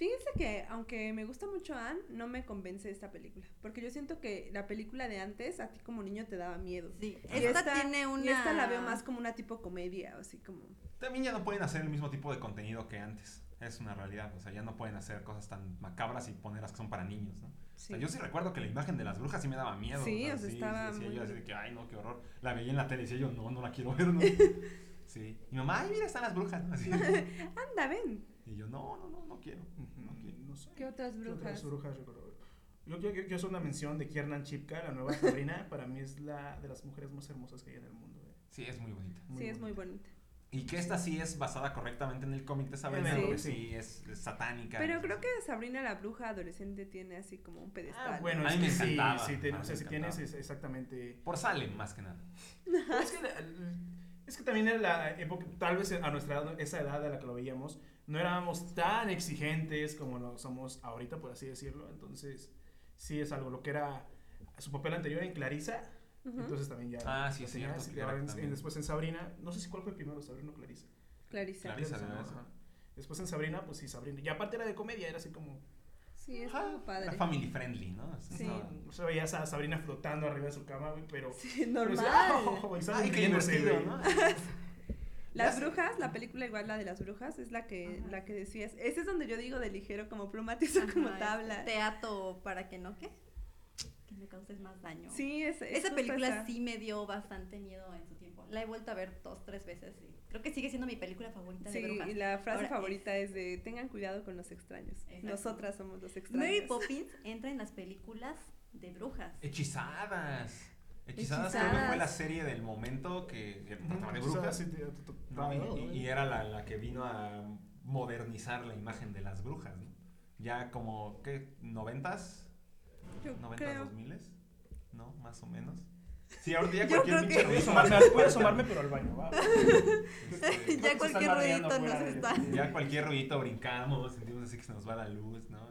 Fíjense que aunque me gusta mucho Anne, no me convence esta película, porque yo siento que la película de antes a ti como niño te daba miedo. Sí, Y esta, tiene una... y esta la veo más como una tipo comedia, así como... También ya no pueden hacer el mismo tipo de contenido que antes. Es una realidad. O sea, ya no pueden hacer cosas tan macabras y ponerlas que son para niños, ¿no? O Sí. sea, yo sí recuerdo que la imagen de las brujas sí me daba miedo. Sí, o sea, estaba decía muy- yo así de que, ay, no, qué horror. La veía en la tele y decía yo, no, no la quiero ver, ¿no? sí. Y mamá, ay, mira, están las brujas, ¿no? Así. Anda, ven. Y yo, no, no, no, no quiero. No quiero. No sé. ¿Qué otras ¿Qué brujas? otras brujas recuerdo? Yo quiero yo, quiero hacer una mención de Kiernan Chipka, la nueva Sabrina. para mí es la de las mujeres más hermosas que hay en el mundo. eh. Sí, es muy bonita. sí, es muy bonita. Y que esta sí es basada correctamente en el cómic de Sabrina, Sí. porque Sí. sí es, es satánica. Pero creo así. que Sabrina la bruja adolescente tiene así como un pedestal. Ah, bueno, A es mí que me sí, encantaba, sí, ten- a mí o sea, me si tienes es- exactamente... Por Salem, más que nada. Es, que, es que también en la época, tal vez a nuestra edad, esa edad a la que lo veíamos, no éramos tan exigentes como lo somos ahorita, por así decirlo. Entonces, sí es algo. Lo que era su papel anterior en Clarisa, Ujú. entonces también ya. Ah, sí, es cierto, así en- también. en- después en Sabrina, no sé si cuál fue primero, Sabrina o Clarisa. Clarisa. Clarisa. ¿no? ser. Ajá. Después en Sabrina, pues sí, Sabrina. Y aparte era de comedia, era así como. Sí, es algo padre. Era family friendly, ¿no? Sea, Sí. estaba- O sea, veías a Sabrina flotando arriba de su cama, güey, pero. Sí, pero normal. decía, "Oh", y Ay, qué divertido. ¿no? Las Ya sé. brujas, la película igual la de las brujas, es la que, Ajá. la que decías. Ese es donde yo digo de ligero como pluma, tiesa como Ajá, tabla. Te ato para que no, ¿qué? Que me causes más daño. Sí, es, es Esa película esa. sí me dio bastante miedo en su tiempo. La he vuelto a ver dos, tres veces y creo que sigue siendo mi película favorita Sí, de brujas. y la frase Ahora, favorita es de tengan cuidado con los extraños. Exacto. Nosotras somos los extraños. Mary Poppins entra en las películas de brujas. Hechizadas. Hechizadas creo que fue la serie del momento que, que trataba de brujas. ¿no? Y- y, era la, la que vino a modernizar la imagen de las brujas, ¿no? Ya como, ¿qué? ¿Noventas? Yo ¿Noventas, creo. dos miles? ¿No? Más o menos. Sí, ahorita ya cualquier pinche ruido. asomarme, voy a asomarme, pero al baño, va. este, ya cualquier ruidito nos está. ya cualquier ruidito brincamos, sentimos así que se nos va la luz, ¿no?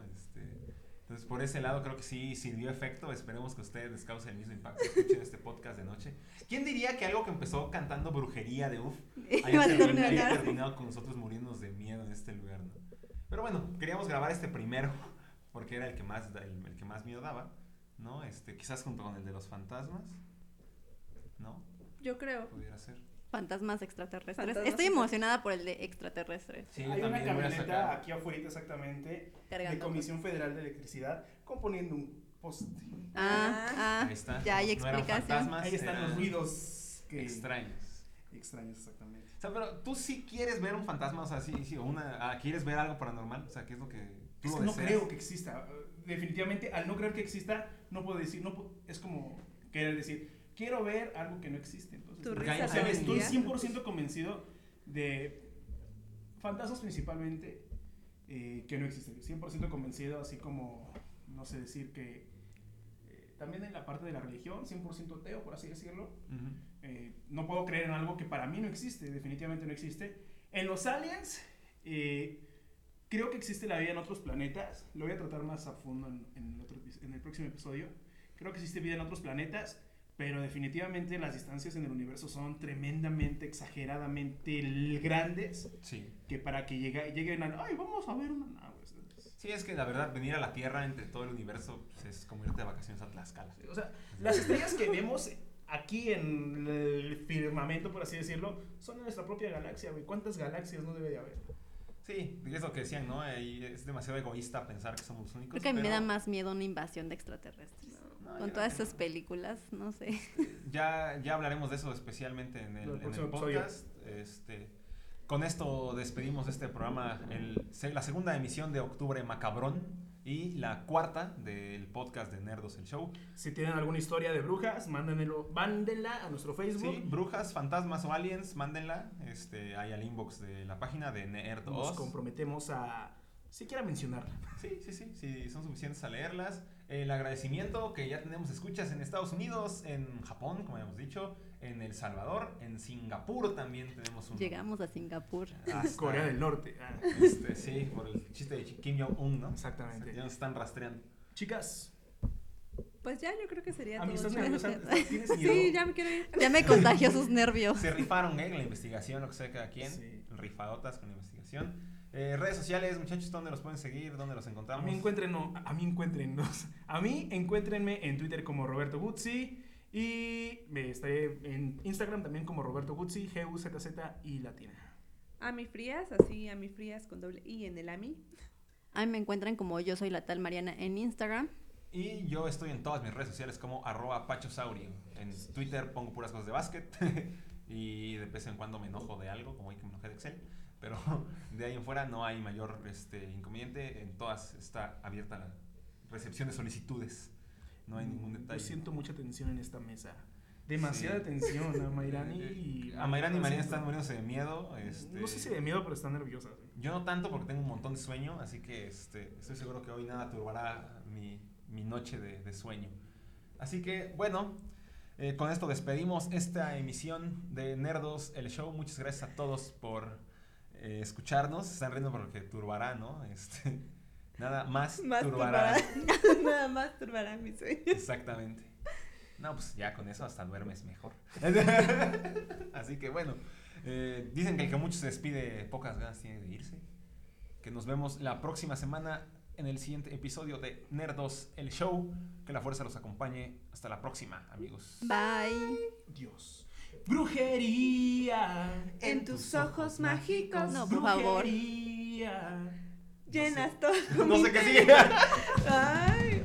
Entonces, por ese lado creo que sí sirvió efecto. Esperemos que ustedes les cause el mismo impacto. Escuchen este podcast de noche. ¿Quién diría que algo que empezó cantando brujería de UF Iba haya terminado, haya terminar. terminado con nosotros muriéndonos de miedo en este lugar, ¿no? Pero bueno, queríamos grabar este primero porque era el que más, el que más miedo daba, ¿no? Este, quizás junto con el de los fantasmas, ¿no? Yo creo. Pudiera ser. Fantasmas extraterrestres. Fantasmas Estoy emocionada por el de extraterrestres. Sí, Hay una camioneta aquí afuera exactamente de. Comisión Federal de Electricidad componiendo un poste. Ah, ah, Ahí está. ya hay explicación. fantasmas, Ahí están los ruidos que extraños. extraños exactamente. O sea, pero tú sí quieres ver un fantasma, o sea, sí, sí, o una, ah, ¿quieres ver algo paranormal? O sea, ¿qué es lo que tú Es lo que no creo que exista. Definitivamente, al no creer que exista, no puedo decir, no es como querer decir, quiero ver algo que no existe. Tu risa te hay- estoy vendía. 100% convencido de fantasmas principalmente eh, que no existen. 100% convencido, así como, no sé decir que eh, también en la parte de la religión, 100% ateo, por así decirlo. Eh, no puedo creer en algo que para mí no existe, definitivamente no existe. En los aliens, eh, creo que existe la vida en otros planetas. Lo voy a tratar más a fondo en, en el, otro en el próximo episodio. Creo que existe vida en otros planetas, pero definitivamente las distancias en el universo son tremendamente, exageradamente grandes, Sí. que para que llegue, lleguen a, ay, vamos a ver una nave. Sí, es que la verdad, venir a la Tierra entre todo el universo pues, es como irte de vacaciones a Tlaxcala. O sea, las estrellas que vemos aquí en el firmamento, por así decirlo, son de nuestra propia galaxia, güey. ¿Cuántas galaxias no debe de haber? Sí, es lo que decían, ¿no? Es demasiado egoísta pensar que somos los únicos. Creo que me da más miedo una invasión de extraterrestres. no, Con todas esas no. películas, no sé. Ya, ya hablaremos de eso especialmente en el, El en el próximo episodio. podcast. Este, con esto despedimos este programa, el, la segunda emisión de Octubre Macabrón y la cuarta del podcast de Nerdos el Show. Si tienen alguna historia de brujas, mándenlo, mándenla a nuestro Facebook. Sí, brujas, fantasmas o aliens, mándenla este, ahí al inbox de la página de Nerdos. Nos comprometemos a siquiera mencionarla. Sí, sí, sí, sí, son suficientes a leerlas. El agradecimiento que ya tenemos escuchas en Estados Unidos, en Japón, como habíamos dicho, en El Salvador, en Singapur también tenemos un... Llegamos a Singapur. hasta- Corea del Norte. Ah, Este, sí, por el chiste de Kim Jong-un, ¿no? Exactamente. Ya nos están rastreando. Chicas, Pues ya, yo creo que sería a mí todo. estás nerviosa. ¿Tienes miedo? Sí, ya me quiero ir. Ya me contagió sus nervios. Se rifaron, ¿eh? La investigación, lo que sea cada quien. Sí. Rifadotas con la investigación. Eh, redes sociales, muchachos, ¿dónde los pueden seguir? ¿Dónde los A encontramos? mí encuentren, no, a mí encuéntrennos. A mí encuéntrenme en Twitter como Roberto Guzzi y me estaré en Instagram también como Roberto Guzzi, G-U-Z-Z y latina. A mi frías, así, a mi frías con doble I en el AMI. A mí me encuentran como yo soy la tal Mariana en Instagram. Y yo estoy en todas mis redes sociales como arroba pachosaurio. En Twitter pongo puras cosas de básquet y de vez en cuando me enojo de algo, como hoy que me enojé de Excel. Pero de ahí en fuera no hay mayor este, inconveniente. En todas está abierta la recepción de solicitudes. No hay ningún detalle. Yo siento mucha tensión en esta mesa. Demasiada Sí. tensión. A Mayrani y... A Mayrani y Mariana están muriéndose de miedo. este, No sé si de miedo, pero están nerviosas. Yo no tanto porque tengo un montón de sueño, así que este, estoy seguro que hoy nada turbará mi, mi noche de, de sueño. Así que, bueno, eh, con esto despedimos esta emisión de Nerdos, el show. Muchas gracias a todos por eh, escucharnos. Se están riendo porque turbará, ¿no? Este, nada más, Más turbará. turbará. Nada más turbará mi sueño. Exactamente. No, pues ya con eso hasta duermes mejor. Así que bueno, eh, dicen que el que mucho se despide, pocas ganas tiene de irse. Que nos vemos la próxima semana en el siguiente episodio de Nerdos, el show. Que la fuerza los acompañe. Hasta la próxima, amigos. Bye. Dios. Brujería. En tus ojos mágicos. No, por favor. Brujería. Llenas todo. No sé qué sigue. Ay.